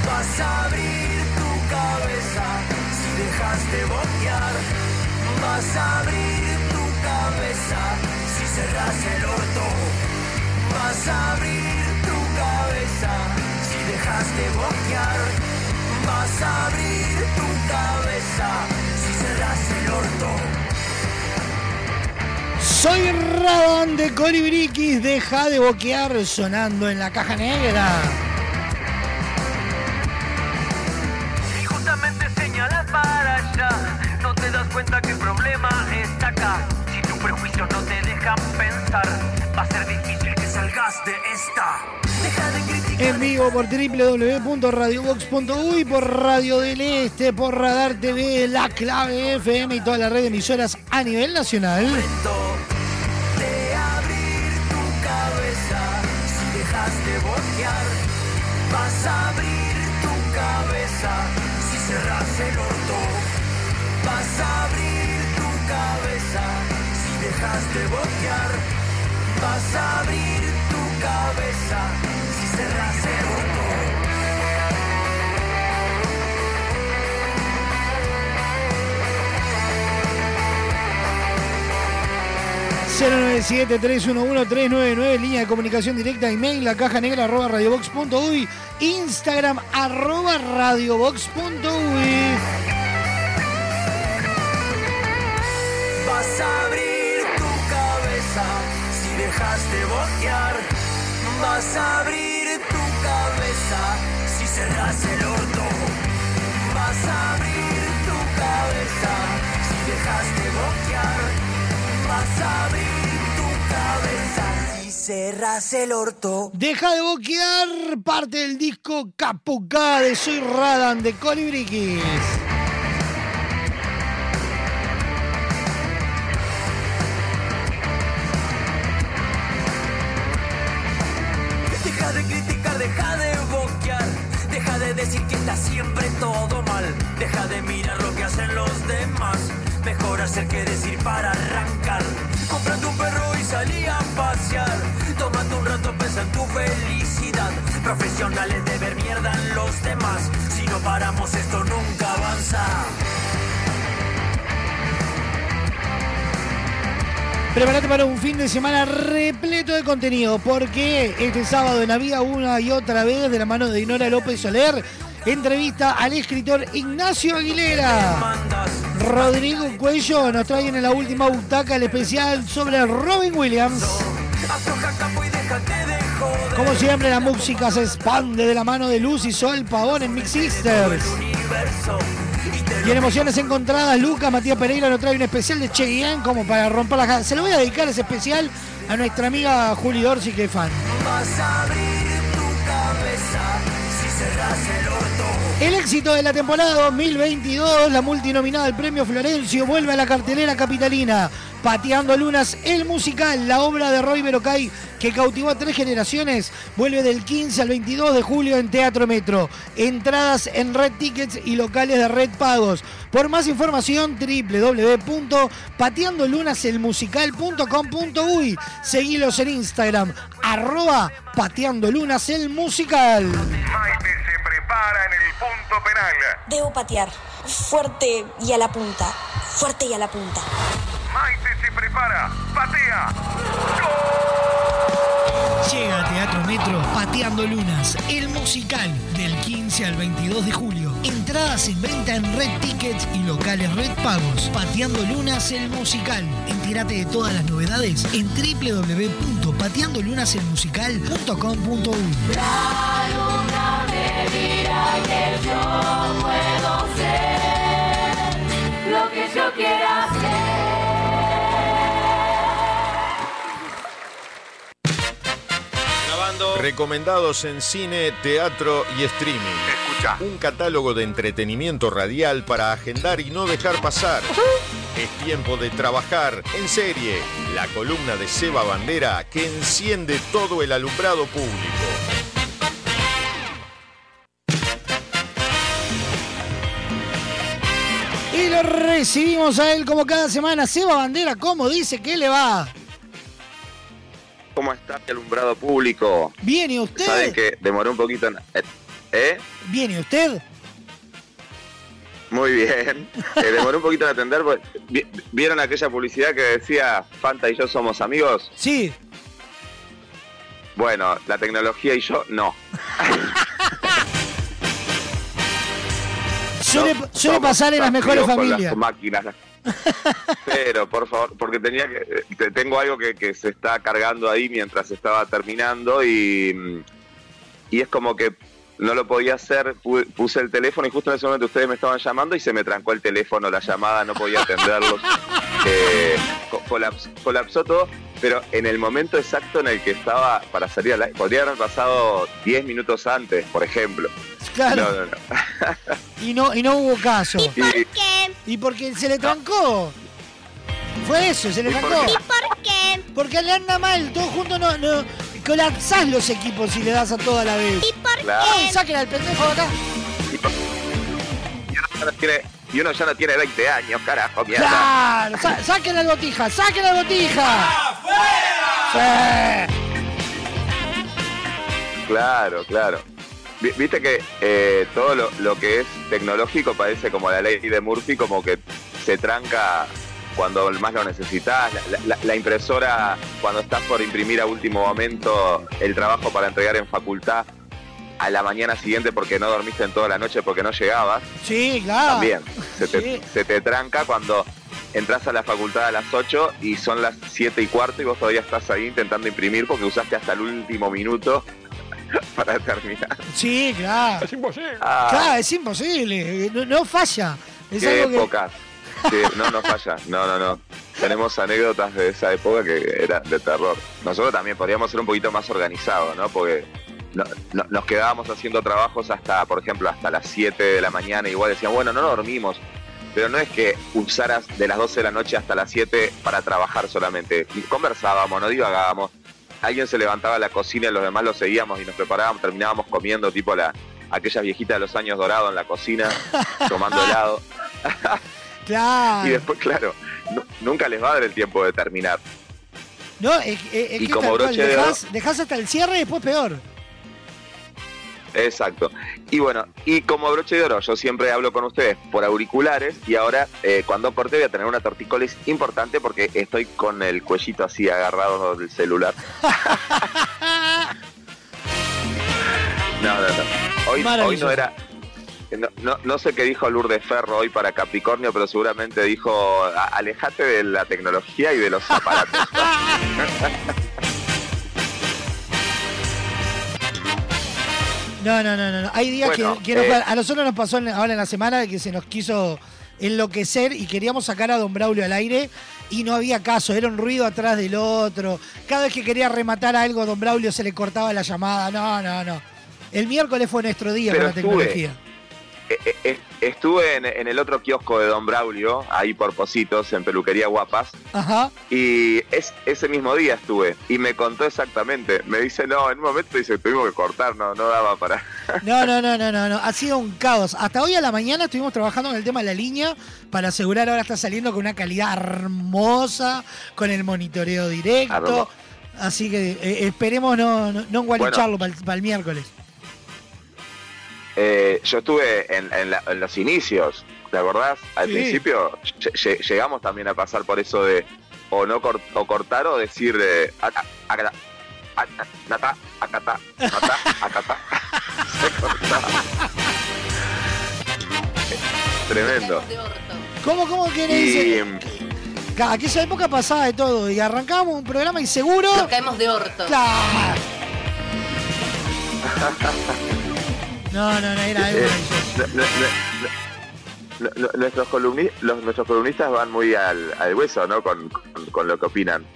Vas a abrir tu cabeza si dejas de boquear. Vas a abrir cabeza si cerras el orto. Vas a abrir tu cabeza si dejas de boquear. Vas a abrir tu cabeza si cerras el orto. Soy Radón de Colibriquis, deja de boquear sonando en la caja negra. Y justamente señalas para allá, no te das cuenta que el problema. Si tu prejuicio no te dejan pensar, va a ser difícil que salgas de esta. Deja de criticar. En vivo por www.radiobox.uy, por Radio del Este, por Radar TV, La Clave FM y toda la red de emisoras a nivel nacional. Vas a abrir tu cabeza si cerras el orto. 097-311-399, línea de comunicación directa, email, la caja negra arroba radiobox.uy, Instagram arroba radiobox.uy. si dejas de boquear. Vas a abrir tu cabeza si cerras el orto. Vas a abrir tu cabeza si dejas de boquear. Vas a abrir tu cabeza si cerras el orto. Deja de boquear parte del disco Capucá de Soy Radan de Colibriquis. Decir que está siempre todo mal. Deja de mirar lo que hacen los demás. Mejor hacer que decir para arrancar. Comprate un perro y salí a pasear. Tómate un rato, pensa en tu felicidad. Profesionales de ver mierda en los demás. Si no paramos, esto nunca avanza. Prepárate para un fin de semana repleto de contenido, porque este sábado en la vía una y otra vez, de la mano de Dinora López Soler, entrevista al escritor Ignacio Aguilera. Rodrigo Cuello nos trae en la última butaca el especial sobre Robin Williams. Como siempre, la música se expande de la mano de Luz y Sol Pavón en Mix Sisters. Y en emociones encontradas, Lucas Matías Pereira nos trae un especial de Cheyenne como para romper la. Se lo voy a dedicar ese especial a nuestra amiga Juli Dorsi, que es fan. Vas a abrir tu cabeza si cerras el orto. El éxito de la temporada 2022, la multinominada del Premio Florencio, vuelve a la cartelera capitalina. Pateando Lunas, el musical, la obra de Roy Berocay, que cautivó a tres generaciones, vuelve del 15 al 22 de julio en Teatro Metro. Entradas en Red Tickets y locales de Red Pagos. Por más información, www.pateandolunaselmusical.com.uy. Seguilos en Instagram, arroba Pateando Lunas el Musical. Maite se prepara en el punto penal. Debo patear. Fuerte y a la punta. Fuerte y a la punta. Maite se prepara. Patea. Llega a Teatro Metro Pateando Lunas, el musical del 15 al 22 de julio. Entradas en venta en Red Tickets y locales Red Pagos. Pateando Lunas, el musical. Entérate de todas las novedades en www.pateandolunaselmusical.com.uy. La luna me que yo puedo ser lo que yo quiera Recomendados en cine, teatro y streaming. Escucha. Un catálogo de entretenimiento radial para agendar y no dejar pasar. Es tiempo de trabajar en serie. La columna de Seba Bandera que enciende todo el alumbrado público. Y lo recibimos a él como cada semana. Seba Bandera, ¿cómo dice? ¿Qué le va? ¿Cómo está el alumbrado público? Bien, ¿y usted? Saben que demoró un poquito en... ¿Eh? Bien, ¿y usted? Muy bien. Eh, demoró un poquito en atender. porque- vi- ¿Vieron aquella publicidad que decía Fanta y yo somos amigos? Sí. Bueno, la tecnología y yo no. Suele, pasar en las mejores con familias. Las máquinas. Pero, por favor, porque tenía que. eh, te- Tengo algo que, que se está cargando ahí mientras estaba terminando y. Y es como que no lo podía hacer. pu- Puse el teléfono y justo en ese momento ustedes me estaban llamando y se me trancó el teléfono, la llamada, no podía atenderlos. Eh, co- colaps- colapsó todo, pero en el momento exacto en el que estaba para salir al aire, podría haber pasado 10 minutos antes, por ejemplo. Claro. No, no, no. Y no, y no hubo caso. ¿Y por qué? Y porque se le trancó. Fue eso, se le ¿Y por trancó. ¿Y por qué? Porque le anda mal, todos juntos no, no. Colapsás los equipos si le das a toda la vez. ¿Y por Claro. qué? Saquen al pendejo de acá. Y uno ya no tiene, y uno ya no tiene 20 años, carajo, mierda. Claro, sa- saquen la botija, saquen la botija. ¡Afuera! Claro, claro. Vi- Viste que eh, todo lo, lo que es tecnológico parece como la ley de Murphy, como que se tranca cuando más lo necesitas. La, la- la impresora, cuando estás por imprimir a último momento el trabajo para entregar en facultad a la mañana siguiente porque no dormiste en toda la noche porque no llegabas. Sí, claro. También. Se te, Sí. se te tranca cuando entras a la facultad a las 8 y son las 7 y cuarto y vos todavía estás ahí intentando imprimir porque usaste hasta el último minuto para terminar. Sí, claro. Es imposible. Claro, es imposible. No, no falla. Es Qué algo que. épocas. Sí, no, no falla. No, no, no. Tenemos anécdotas de esa época que era de terror. Nosotros también podríamos ser un poquito más organizados, ¿no? Porque no- nos quedábamos haciendo trabajos hasta, por ejemplo, hasta las 7 de la mañana. Igual decían, bueno, no dormimos. Pero no es que usaras de las 12 de la noche hasta las 7 para trabajar solamente. Conversábamos, no divagábamos. Alguien se levantaba a la cocina y los demás lo seguíamos y nos preparábamos, terminábamos comiendo tipo la aquellas viejitas de los años dorados en la cocina, tomando helado. Claro. Y después, claro, nu- nunca les va a dar el tiempo de terminar. No, es, es- es Y que como cual, broche de oro- dejás, dejás hasta el cierre y después peor. Exacto. Y bueno, y como broche de oro, yo siempre hablo con ustedes por auriculares y ahora eh, cuando corte voy a tener una tortícolis importante porque estoy con el cuellito así agarrado del celular. No, no, no. Hoy, no era... No, no, no sé qué dijo Lourdes Ferro hoy para Capricornio, pero seguramente dijo, "A- alejate de la tecnología y de los aparatos. No, no, no, no. no. Hay días Bueno, que, que nos- eh, a nosotros nos pasó en- ahora en la semana que se nos quiso enloquecer y queríamos sacar a Don Braulio al aire y no había caso, era un ruido atrás del otro. Cada vez que quería rematar algo, Don Braulio se le cortaba la llamada. No, no, no. El miércoles fue nuestro día con la tecnología. Estuve en, en el otro kiosco de Don Braulio, ahí por Positos, en Peluquería Guapas, Ajá. y es, ese mismo día estuve, y me contó exactamente. Me dice, no, en un momento dice, tuvimos que cortar, no, no daba para... No, no, no, no, no, no. Ha sido un caos. Hasta hoy a la mañana estuvimos trabajando con el tema de la línea para asegurar ahora está saliendo con una calidad hermosa, con el monitoreo directo. Así que eh, esperemos no, no, no engualicharlo para el miércoles. Eh, yo estuve en, en la- en los inicios, ¿te acordás? Al Sí. principio lle- lle- llegamos también a pasar por eso de o no cort- o cortar o decir de acá, acá, acá, nata, acatá, nata, acatá. Se cortaba. Tremendo. ¿Cómo, cómo dice? Ca- Aquella época pasaba de todo y arrancábamos un programa y seguro. Nos caemos de orto. Claro. No, no, no, era Eh, no- no- nuestros, columni- los, nuestros columnistas van muy al, al hueso, ¿no? Con, con- con lo que opinan.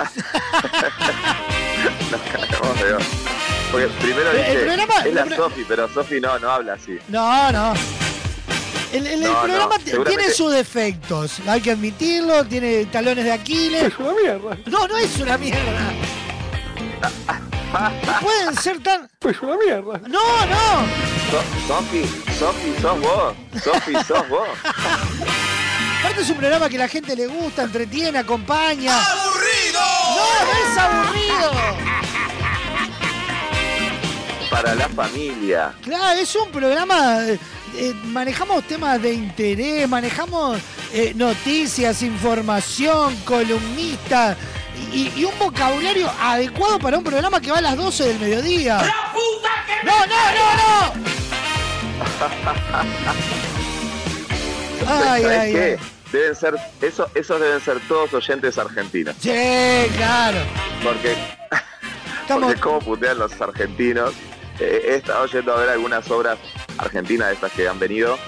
Nos cagamos de oso. Porque primero El- el dice, programa- es la el Sofi, pero Sofi no, no habla así. No, no. El, el- el No, no, programa tiene sus defectos, hay que admitirlo, tiene talones de Aquiles. Es una mierda. No, no es una mierda. No pueden ser tan. Pues una mierda. No, no. So- Sofi, Sofi, sos vos. Sofi, sos vos. Aparte es un programa que la gente le gusta, entretiene, acompaña. ¡Aburrido! No, no es aburrido. Para la familia. Claro, es un programa. eh, eh, manejamos temas de interés, manejamos eh, noticias, información, columnistas y, y un vocabulario adecuado para un programa que va a las 12 del mediodía. ¡La puta que ¡No, no, no, no! Ay, ¿Sabés ay, qué? ay. Deben ser, eso, esos deben ser todos oyentes argentinos. Sí, claro. Porque, porque cómo putean los argentinos. Eh, he estado yendo a ver algunas obras argentinas de estas que han venido.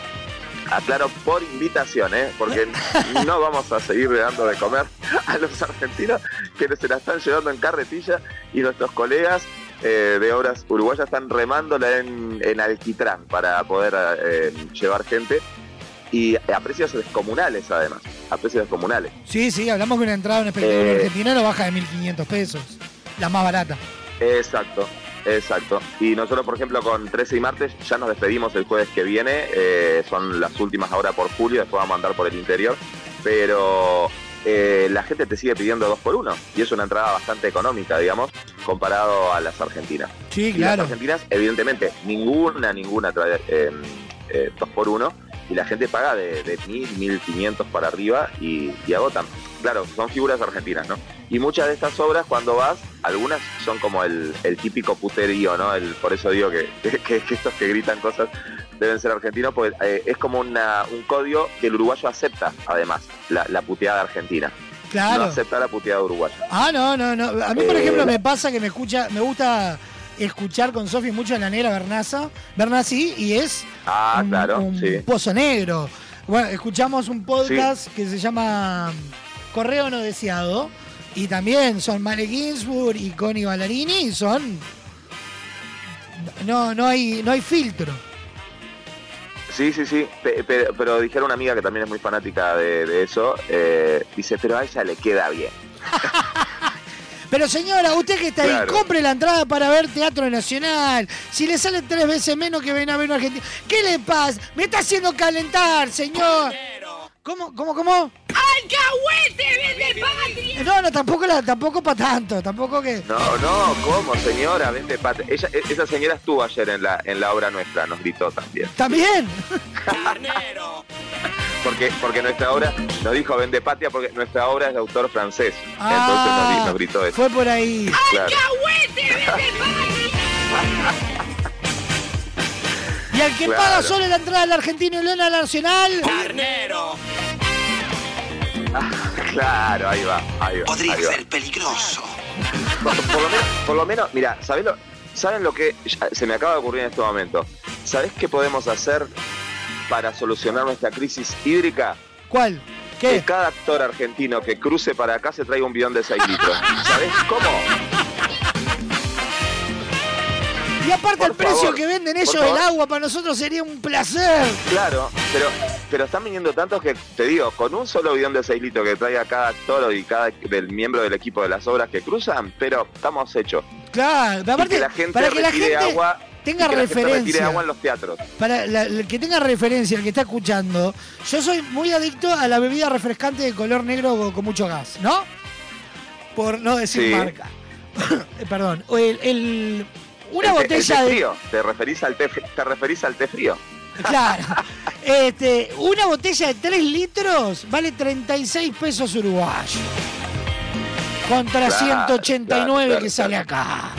Aclaro, por invitación, ¿eh? porque no vamos a seguir dando de comer a los argentinos que se la están llevando en carretilla y nuestros colegas eh, de obras uruguayas están remándola en, en alquitrán para poder eh, llevar gente y a precios descomunales además, a precios descomunales. Sí, sí, hablamos que una entrada un espectáculo Eh. argentino no baja de 1.500 pesos. La más barata. Exacto, exacto. Y nosotros, por ejemplo, con 13 y martes ya nos despedimos el jueves que viene. eh, son las últimas ahora por julio, después vamos a andar por el interior. Pero eh, la gente te sigue pidiendo dos por uno. Y es una entrada bastante económica, digamos, comparado a las argentinas. Sí, Y claro. las argentinas, evidentemente, ninguna, ninguna trae eh, eh, dos por uno. Y la gente paga de, de 1.000, 1.500 para arriba y, y agotan. Claro, son figuras argentinas, ¿no? Y muchas de estas obras, cuando vas, algunas son como el, el típico puterío, ¿no? El, por eso digo que, que- que estos que gritan cosas deben ser argentinos, porque eh, es como una- un código que el uruguayo acepta, además, la, la puteada argentina. Claro. No acepta la puteada uruguaya. Ah, no, no, no. A mí, por Eh, ejemplo, me pasa que me escucha, me gusta escuchar con Sofi mucho a la negra Bernaza, Bernasi, y es Ah, un, claro, un sí. pozo negro. Bueno, escuchamos un podcast que se llama Correo No Deseado, y también son Male Ginsburg y Connie Ballarini, y son. No, no hay, no hay filtro. Sí, sí, sí, pe- pe- pero, dijeron una amiga que también es muy fanática de, de eso, eh, dice, pero a ella le queda bien. Pero señora, usted que está ahí, Claro. compre la entrada para ver Teatro Nacional. Si le sale tres veces menos que ven a ver un argentino. ¿Qué le pasa? Me está haciendo calentar, señor. ¿Cómo, cómo, cómo? ¡Alcahuete, vende patria! No, no, tampoco, la, tampoco para tanto, tampoco que... No, no, ¿cómo, señora? Vente, pate. Ella, e- esa señora estuvo ayer en la, en la obra nuestra, nos gritó también. ¿También? Porque, porque nuestra obra, nos dijo vende patria porque nuestra obra es de autor francés. Entonces nos, Ah, nos gritó eso. Fue por ahí. Claro. ¡Alcahuete, vende patria! Y al que Claro. paga solo la entrada al argentino y Leona Nacional... ¡Carnero! Claro, ahí va, ahí va. Podría ahí va. ser peligroso. Por, por lo menos, por lo menos, mira, ¿saben lo, ¿saben lo que se me acaba de ocurrir en este momento? ¿Sabés qué podemos hacer para solucionar nuestra crisis hídrica? ¿Cuál? Que cada actor argentino que cruce para acá se traiga un bidón de 6 litros. ¿Sabés cómo? Y aparte el precio favor, que venden ellos del agua para nosotros sería un placer. Claro, pero, pero están viniendo tantos que, te digo, con un solo bidón de 6 litros que traiga cada actor y cada del miembro del equipo de las obras que cruzan, pero estamos hechos. Claro, pero Y aparte, que la gente para que la gente agua, tenga que la gente retire referencia. agua en los teatros. Para la- el que tenga referencia, el que está escuchando, yo soy muy adicto a la bebida refrescante de color negro con, mucho gas, ¿no? Por no decir Sí. marca. Perdón. O el- el- una El botella el té de. frío. ¿Te referís al té, te referís al té frío? Claro. Este, una botella de 3 litros vale 36 pesos uruguayos. Contra Claro, 189 claro, claro, que sale acá.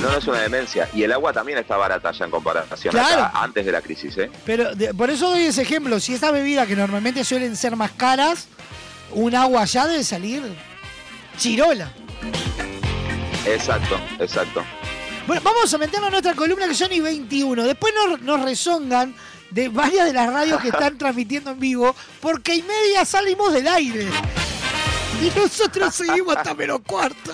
No, no es una demencia. Y el agua también está barata ya en comparación Claro. antes de la crisis, ¿eh? Pero de- por eso doy ese ejemplo. Si estas bebidas que normalmente suelen ser más caras, un agua allá debe salir chirola. Exacto, exacto. Bueno, vamos a meternos en nuestra columna que son y 21. Después nos, nos rezongan de varias de las radios que están transmitiendo en vivo, porque y media salimos del aire. Y nosotros seguimos hasta menos cuarto.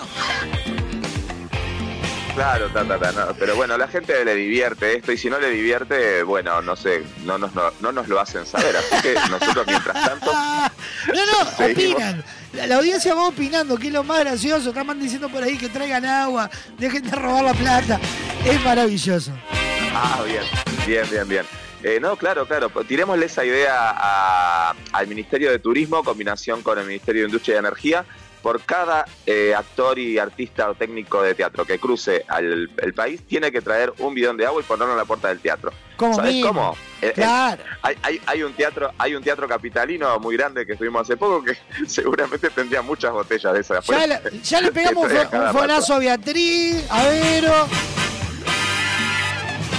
Claro, ta, ta, ta, no, pero bueno, la gente le divierte esto y si no le divierte, bueno, no sé, no nos, no, no nos lo hacen saber. Así que nosotros mientras tanto... No, no, Seguimos. opinan. La, la audiencia va opinando, que es lo más gracioso. Están diciendo por ahí que traigan agua, dejen de robar la plata. Es maravilloso. Ah, bien, bien, bien, bien. Eh, no, claro, claro. pues Tirémosle esa idea a- al Ministerio de Turismo, combinación con el Ministerio de Industria y Energía. Por cada eh, actor y artista o técnico de teatro que cruce al el país, tiene que traer un bidón de agua y ponerlo en la puerta del teatro. Como ¿Sabes mínimo. cómo? Eh, eh, Claro. hay, hay- hay un teatro, hay un teatro capitalino muy grande que estuvimos hace poco que seguramente tendría muchas botellas de esas. Ya le, ya le pegamos un, un fonazo a Beatriz, a Vero.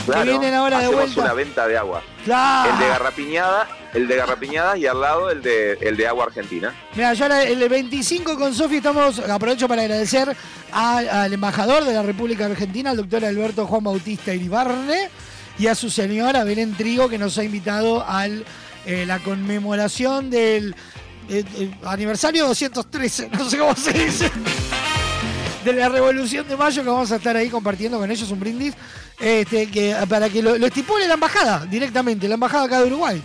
Claro, vienen ahora de hacemos vuelta. una venta de agua. Claro. El de Garrapiñada, el de Garrapiñada y al lado el de, el de agua argentina. Mira, yo ahora el 25 con Sofi estamos, aprovecho para agradecer a- al embajador de la República Argentina, el doctor Alberto Juan Bautista Iribarne, y a su señora Belén Trigo, que nos ha invitado a la conmemoración del eh, eh, aniversario 213, no sé cómo se dice, de la Revolución de Mayo, que vamos a estar ahí compartiendo con ellos un brindis, este, que, para que lo, lo estipule la embajada directamente, la embajada acá de Uruguay,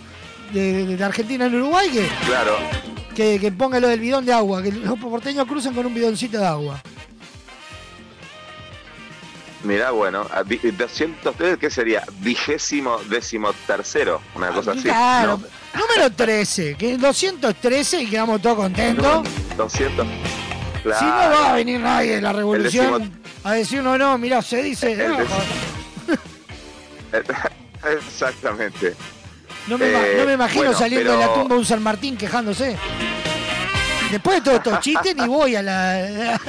de, Argentina en Uruguay, que Claro. que, que ponga lo del bidón de agua, que los porteños crucen con un bidoncito de agua. Mirá, bueno, a vi- 203, ¿qué sería? Vigésimo décimo tercero, una cosa así. claro. ¿no? Número 13, que es 213 y quedamos todos contentos. 200. Claro. Si no va a venir nadie de la revolución a decirnos, no, mirá, se dice. El no, Exactamente. no me, Eh, no me imagino bueno, saliendo de la tumba un San Martín quejándose. Después de todos estos chistes, ni voy a la.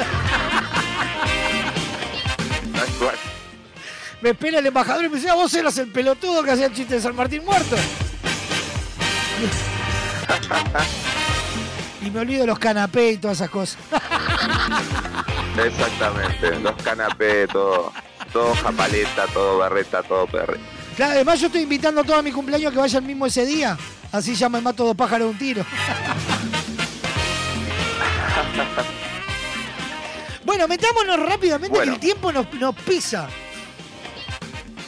Me espera el embajador y me dice, "Ah, vos eras el pelotudo que hacía el chiste de San Martín muerto. Y me olvido los canapés y todas esas cosas. Exactamente. Los canapés, todo, todo japaleta, todo berreta, todo perre. Claro, además yo estoy invitando a todos mi cumpleaños a que vayan mismo ese día. Así ya me mato dos pájaros de un tiro. bueno, metámonos rápidamente Bueno. que el tiempo nos, nos pisa.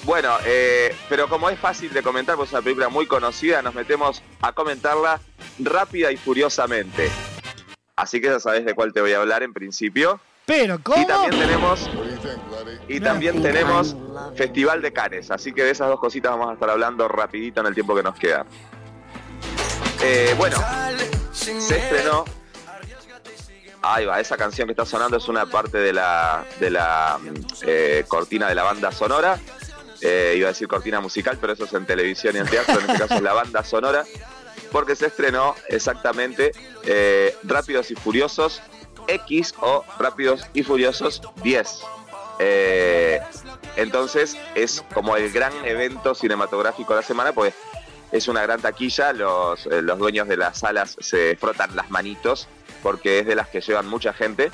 Bueno, eh, pero como es fácil de comentar, pues es una película muy conocida, nos metemos a comentarla rápida y furiosamente. Así que ya sabes de cuál te voy a hablar en principio. Pero, ¿cómo? Y también tenemos y también tenemos Festival de Cannes, así que de esas dos cositas vamos a estar hablando rapidito en el tiempo que nos queda. Eh, bueno, se estrenó. Ahí va, esa canción que está sonando es una parte de la, de la mm, eh, cortina de la banda sonora. Eh, iba a decir cortina musical, pero eso es en televisión y en teatro, en este caso es la banda sonora, porque se estrenó exactamente eh, Rápidos y Furiosos X o Rápidos y Furiosos 10. Eh, entonces es como el gran evento cinematográfico de la semana, pues es una gran taquilla, los, eh, los dueños de las salas se frotan las manitos porque es de las que llevan mucha gente.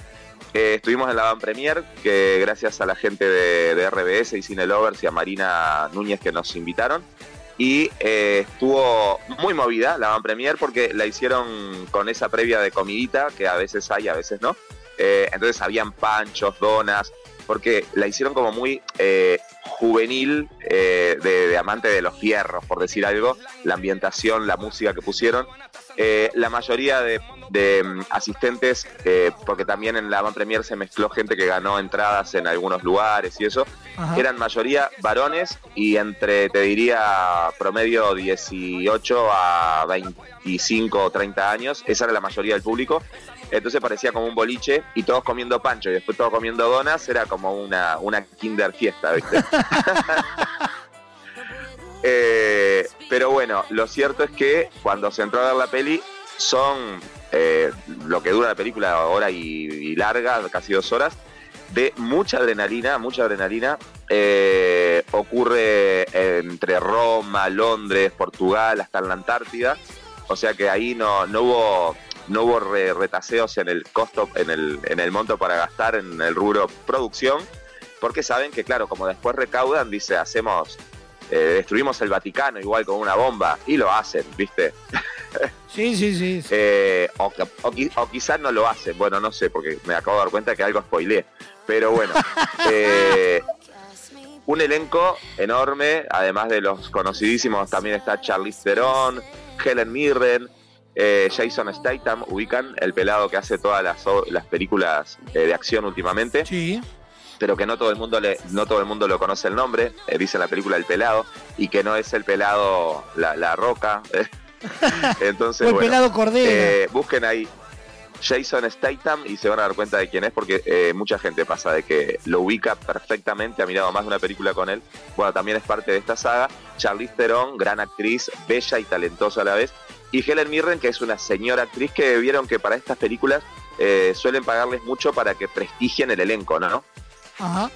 Estuvimos en la Van Premier, que gracias a la gente de, de RBS y Cine Lovers y a Marina Núñez que nos invitaron. Y eh, estuvo muy movida la Van Premier porque la hicieron con esa previa de comidita, que a veces hay, a veces no. Eh, entonces habían panchos, donas, porque la hicieron como muy eh, juvenil, eh, de, de amante de los fierros, por decir algo, la ambientación, la música que pusieron. Eh, la mayoría de, de, mm, asistentes, eh, porque también en la Van Premier se mezcló gente que ganó entradas en algunos lugares y eso, Ajá. eran mayoría varones y entre, te diría, promedio 18 a 25 o 30 años, esa era la mayoría del público. Entonces parecía como un boliche y todos comiendo pancho y después todos comiendo donas, era como una, una kinder fiesta, ¿viste? Eh, pero bueno, lo cierto es que cuando se entró a ver la peli, son eh, lo que dura la película, hora y, y larga, casi dos horas, de mucha adrenalina, mucha adrenalina. Eh, ocurre entre Roma, Londres, Portugal, hasta en la Antártida. O sea que ahí no, no hubo no hubo re- retaseos en el costo, en el, en el monto para gastar en el rubro producción. porque saben que, claro, como después recaudan, dice, hacemos, eh, destruimos el Vaticano igual con una bomba, y lo hacen, ¿viste? Sí, sí, sí. Eh, o, o o quizás no lo hacen, bueno, no sé, porque me acabo de dar cuenta que algo spoileé. Pero bueno, eh, un elenco enorme, además de los conocidísimos, también está Charlize Theron, Helen Mirren, eh, Jason Statham, ubican el pelado que hace todas las, las películas eh, de acción últimamente. Sí. Pero que no todo el mundo le, no todo el mundo lo conoce el nombre, eh, dice en la película El Pelado, y que no es el pelado La, la Roca. Entonces, O el bueno, pelado Cordero. eh, busquen ahí Jason Statham y se van a dar cuenta de quién es porque eh, mucha gente pasa de que lo ubica perfectamente, ha mirado más de una película con él. Bueno, también es parte de esta saga. Charlize Theron, gran actriz, bella y talentosa a la vez. Y Helen Mirren, que es una señora actriz que vieron que para estas películas eh, suelen pagarles mucho para que prestigien el elenco, ¿no? Ajá.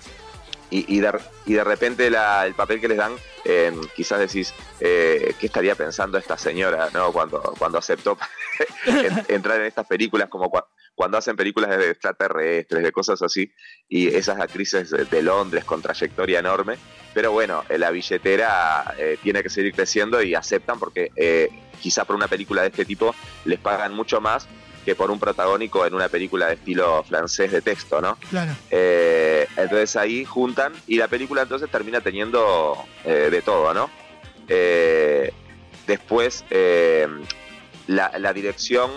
y, y de, y de repente la- el papel que les dan, eh, quizás decís, eh, ¿qué estaría pensando esta señora no cuando, cuando aceptó en- entrar en estas películas, como cua- cuando hacen películas de extraterrestres, de cosas así, y esas actrices de, Londres con trayectoria enorme? Pero bueno, eh, la billetera eh, tiene que seguir creciendo y aceptan porque eh, quizá por una película de este tipo les pagan mucho más que por un protagónico en una película de estilo francés de texto, ¿no? Claro. Eh, entonces ahí juntan y la película entonces termina teniendo eh, de todo, ¿no? Eh, después la, la dirección,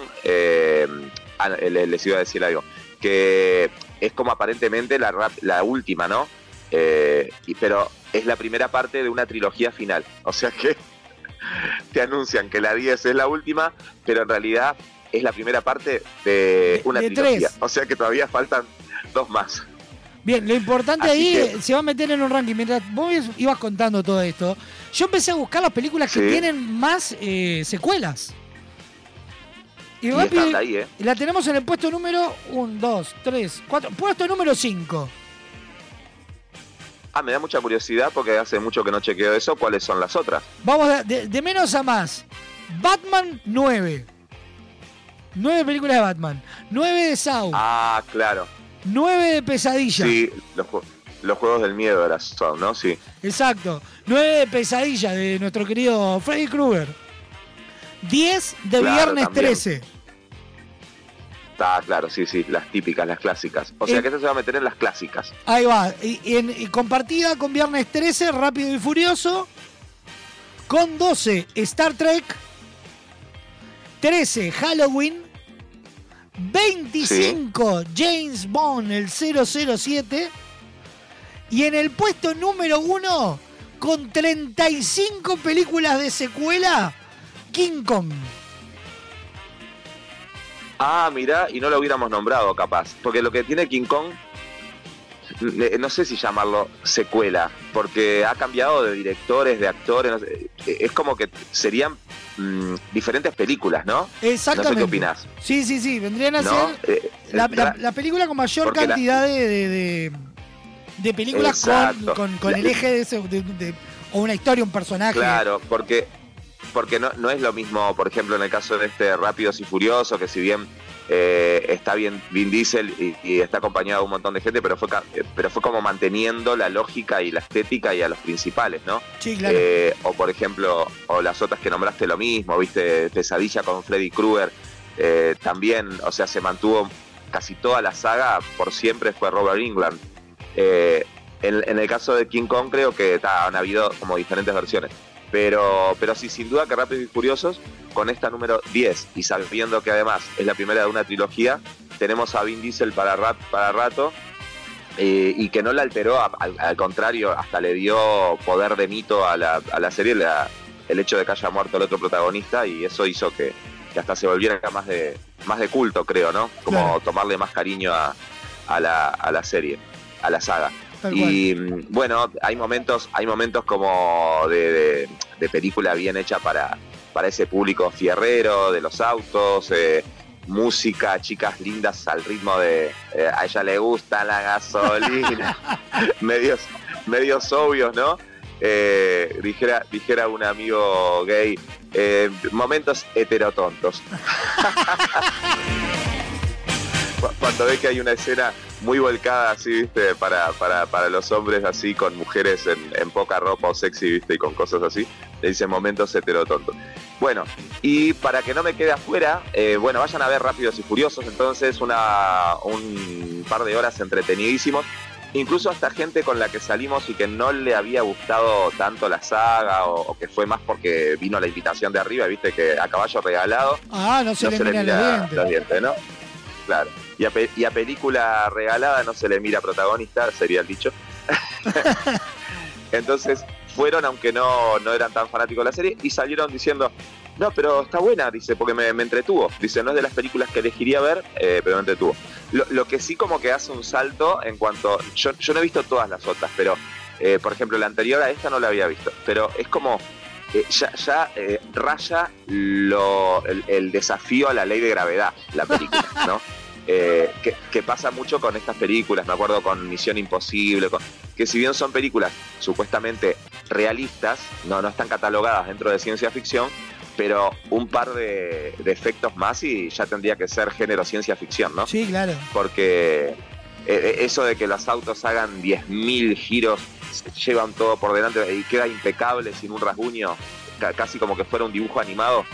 ah, le- les iba a decir algo, que es como aparentemente la, rap- la última, ¿no? Y- pero es la primera parte de una trilogía final, o sea que te anuncian que la 10 es la última, pero en realidad es la primera parte de una de trilogía, tres. o sea que todavía faltan dos más. Bien, lo importante Así ahí que- se va a meter en un ranking. Mientras vos ibas contando todo esto, yo empecé a buscar las películas que tienen más eh, secuelas. Y Y rápido, están ahí, ¿eh? la tenemos en el puesto número 1, 2, 3, 4. Puesto número 5. Ah, me da mucha curiosidad porque hace mucho que no chequeo eso. ¿Cuáles son las otras? Vamos de- de menos a más. Batman 9. 9 películas de Batman. 9 de Saw. Ah, claro. 9 de Pesadilla. Sí, los, los juegos del miedo era son, ¿no? Sí. Exacto. 9 de Pesadilla de nuestro querido Freddy Krueger. 10 de Claro, Viernes también. 13. Está claro, sí, sí, las típicas, las clásicas. O sea Eh. que eso se va a meter en las clásicas. Ahí va. Y, y en- y compartida con Viernes 13, Rápido y Furioso. Con 12, Star Trek. 13, Halloween. 25, James Bond, el 007. Y en el puesto número 1, con 35 películas de secuela, King Kong. Ah, mirá, y no lo hubiéramos nombrado capaz. Porque lo que tiene King Kong, no sé si llamarlo secuela, porque ha cambiado de directores, de actores. no sé, eh, es como que serían mm, diferentes películas, ¿no? Exactamente. No sé qué opinás. Sí, sí, sí. Vendrían a ¿No? ser Eh, la, la- ra- la película con mayor la- cantidad de, de, de- de películas con, con, el eje de, ese- o una historia, un personaje. Claro, porque porque no, no es lo mismo, por ejemplo, en el caso de este Rápidos y Furiosos, que si bien eh, está bien Vin Diesel y, y está acompañado de un montón de gente, pero fue pero fue como manteniendo la lógica y la estética y a los principales, ¿no? Sí, claro. Eh, o por ejemplo, o las otras que nombraste lo mismo, viste, Pesadilla con Freddy Krueger, eh, también, o sea, se mantuvo casi toda la saga, por siempre fue Robert England. En, en el caso de King Kong creo que ta, han habido como diferentes versiones. Pero, pero sí, sin duda que Rápidos y Furiosos, con esta número 10 y sabiendo que además es la primera de una trilogía, tenemos a Vin Diesel para, para rato eh, y que no la alteró, al, al contrario, hasta le dio poder de mito a la, a la serie la- el hecho de que haya muerto el otro protagonista y eso hizo que, que hasta se volviera más de, más de culto, creo, ¿no? Como Claro. tomarle más cariño a, a la, a la serie, a la saga. Tal y bueno, hay momentos, hay momentos como de, de- de película bien hecha para, para ese público fierrero, de los autos, eh, música, chicas lindas al ritmo de eh, a ella le gusta la gasolina, medios, medios obvios, ¿no? Eh, dijera, dijera un amigo gay, momentos heterotontos. Cu- Cuando ve que hay una escena muy volcada así, viste, para, para, para los hombres así, con mujeres en, en poca ropa o sexy, viste, y con cosas así. Le dice momentos heterotontos. Bueno, y para que no me quede afuera, eh, bueno, vayan a ver Rápidos y Furiosos, entonces una, un par de horas entretenidísimos. Incluso hasta gente con la que salimos y que no le había gustado tanto la saga o, o que fue más porque vino la invitación de arriba, viste que a caballo regalado Ah, no se le miran los dientes. los dientes, ¿no? Claro. Y a, pe- y a película regalada no se le mira protagonista, sería el dicho. Entonces fueron, aunque no, no eran tan fanáticos de la serie, y salieron diciendo, no, pero está buena, dice, porque me, me entretuvo. Dice, no es de las películas que elegiría ver, eh, pero me entretuvo. Lo, lo que sí como que hace un salto en cuanto... Yo, yo no he visto todas las otras, pero, eh, por ejemplo, la anterior a esta no la había visto. Pero es como... eh, ya ya eh, raya lo, el, el desafío a la ley de gravedad, la película, ¿no? Eh, que, que pasa mucho con estas películas, me acuerdo con Misión Imposible, con- que si bien son películas supuestamente realistas, no, no están catalogadas dentro de ciencia ficción, pero un par de, de efectos más y ya tendría que ser género ciencia ficción, ¿no? Sí, claro. Porque eh, eso de que los autos hagan 10.000 giros, se llevan todo por delante y queda impecable sin un rasguño, ca- casi como que fuera un dibujo animado.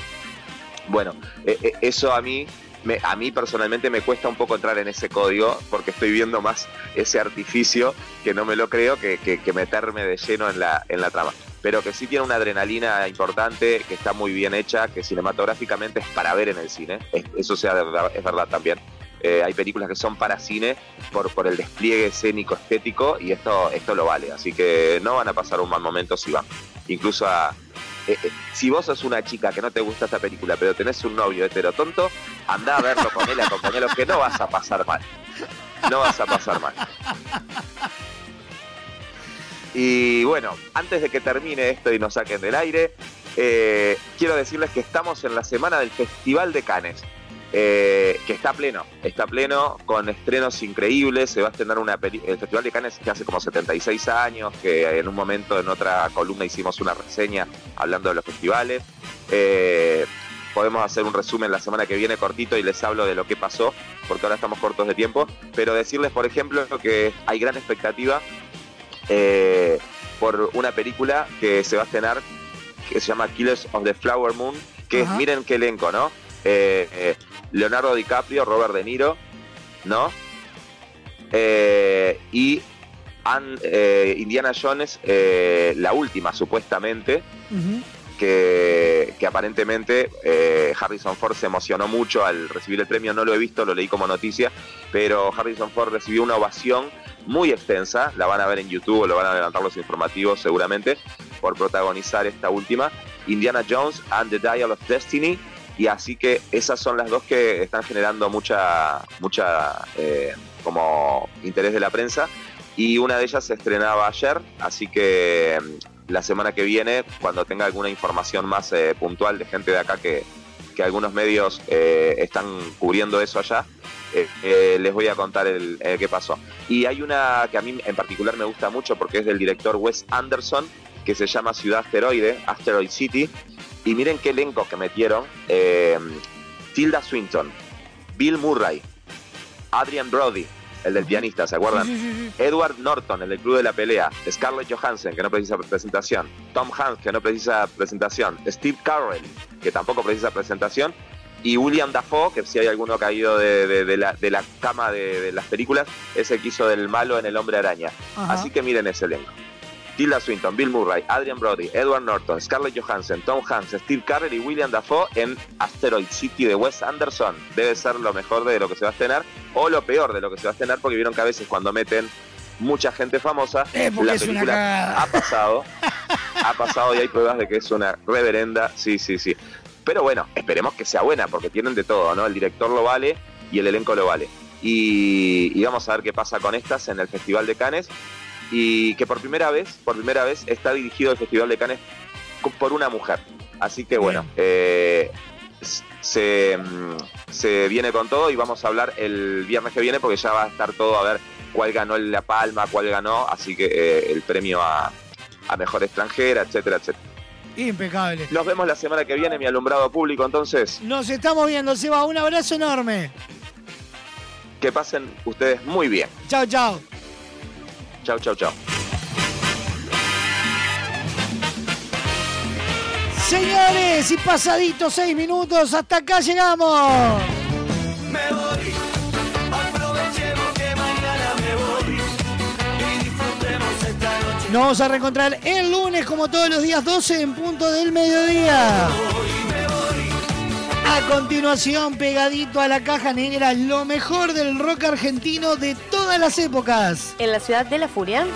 Bueno, eh, eh, eso a mí, me, a mí personalmente me cuesta un poco entrar en ese código porque estoy viendo más ese artificio que no me lo creo que, que- meterme de lleno en la, en la trama. Pero que sí tiene una adrenalina importante, que está muy bien hecha, que cinematográficamente es para ver en el cine. Es- eso sea es verdad también. Eh, hay películas que son para cine por, por el despliegue escénico, estético, y esto, esto lo vale. Así que no van a pasar un mal momento si van. Incluso a, eh, eh, si vos sos una chica que no te gusta esta película, pero tenés un novio hetero tonto, anda a verlo con él, acompañalo, que no vas a pasar mal. No vas a pasar mal. Y bueno, antes de que termine esto y nos saquen del aire, eh, quiero decirles que estamos en la semana del Festival de Cannes. Eh, que está pleno, está pleno con estrenos increíbles, se va a estrenar una peli- el Festival de Cannes que hace como 76 años, que en un momento en otra columna hicimos una reseña hablando de los festivales. Eh, podemos hacer un resumen la semana que viene cortito y les hablo de lo que pasó, porque ahora estamos cortos de tiempo, pero decirles, por ejemplo, que hay gran expectativa eh, por una película que se va a estrenar que se llama Killers of the Flower Moon, que es, miren qué elenco, ¿no? Eh, Leonardo DiCaprio, Robert De Niro, ¿no? Eh, y eh, Indiana Jones, la última supuestamente, que, que aparentemente Harrison Ford se emocionó mucho al recibir el premio, no lo he visto, lo leí como noticia, pero Harrison Ford recibió una ovación muy extensa, la van a ver en YouTube, lo van a levantar los informativos seguramente, por protagonizar esta última, Indiana Jones and the Dial of Destiny, y así que esas son las dos que están generando mucha, mucha eh, como interés de la prensa, y una de ellas se estrenaba ayer, así que mm, la semana que viene, cuando tenga alguna información más eh, puntual de gente de acá que, que algunos medios eh, están cubriendo eso allá, les voy a contar el, qué pasó. Y hay una que a mí en particular me gusta mucho porque es del director Wes Anderson, que se llama Ciudad Asteroide, Asteroid City. Y miren qué elenco que metieron. eh, Tilda Swinton, Bill Murray, Adrian Brody, el del pianista, ¿se acuerdan? Edward Norton, el del Club de la Pelea, Scarlett Johansson, que no precisa presentación, Tom Hanks, que no precisa presentación, Steve Carell, que tampoco precisa presentación, y William Dafoe, que si hay alguno caído de, de- de la, de la cama de, las películas, es el que hizo del malo en El Hombre Araña. Ajá. Así que miren ese elenco. Tilda Swinton, Bill Murray, Adrian Brody, Edward Norton, Scarlett Johansson, Tom Hanks, Steve Carell y William Dafoe en Asteroid City de Wes Anderson. Debe ser lo mejor de lo que se va a estrenar o lo peor de lo que se va a estrenar porque vieron que a veces cuando meten mucha gente famosa, Eh, la película ha pasado, ha pasado y hay pruebas de que es una reverenda, sí, sí, sí. Pero bueno, esperemos que sea buena porque tienen de todo, ¿no? El director lo vale y el elenco lo vale. Y, y vamos a ver qué pasa con estas en el Festival de Cannes y que por primera vez, por primera vez está dirigido el Festival de Cannes por una mujer. Así que bueno, eh, se, mm, se viene con todo y vamos a hablar el viernes que viene porque ya va a estar todo a ver cuál ganó la palma, cuál ganó, así que eh, el premio a, a mejor extranjera, etcétera, etcétera. Impecable. Nos vemos la semana que viene, mi alumbrado público, entonces. Nos estamos viendo, Seba. Un abrazo enorme. Que pasen ustedes muy bien. Chao, chao. Chau, chau, chau. Señores, y pasaditos seis minutos, hasta acá llegamos. Me voy, aprovechemos que mañana me voy y disfrutemos esta noche. Nos vamos a reencontrar el lunes, como todos los días, 12 en punto del mediodía. A continuación, pegadito a la caja negra, lo mejor del rock argentino de todas las épocas. En la ciudad de la furia.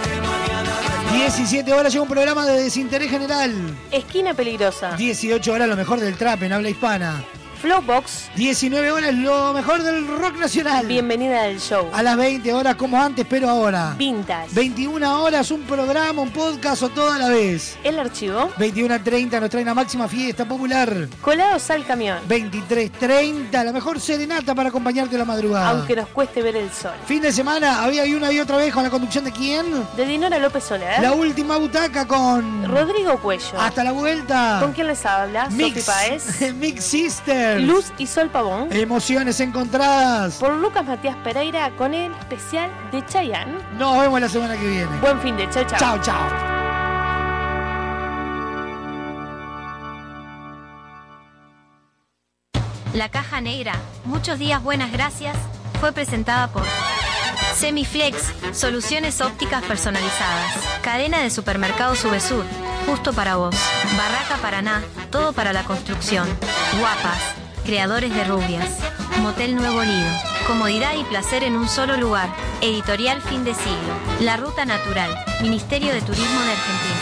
17 horas llega un programa de desinterés general. Esquina peligrosa. 18 horas lo mejor del trap en habla hispana. Flowbox. 19 horas lo mejor del rock nacional. Bienvenida al show. A las 20 horas como antes, pero ahora. Vintage. 21 horas un programa, un podcast o todo a la vez. El archivo. 21 a 30 nos trae una máxima fiesta popular. Colados al camión. 23.30, la mejor serenata para acompañarte la madrugada. Aunque nos cueste ver el sol. Fin de semana, había y una y otra vez con la conducción de quién? De Dinora López Soler. La última butaca con. Rodrigo Cuello. Hasta la vuelta. ¿Con quién les habla? Mix, Sofi Paez. Mix Sister. Luz y Sol Pavón. Emociones encontradas. Por Lucas Matías Pereira con el especial de Chayanne. Nos vemos la semana que viene. Buen fin de chao, chao. Chao, chao. La caja negra, muchos días buenas gracias, fue presentada por Semiflex, soluciones ópticas personalizadas. Cadena de supermercados Subesur, justo para vos. Barraca Paraná, todo para la construcción. Guapas, creadores de rubias. Motel Nuevo Lido, comodidad y placer en un solo lugar. Editorial Fin de Siglo. La Ruta Natural, Ministerio de Turismo de Argentina.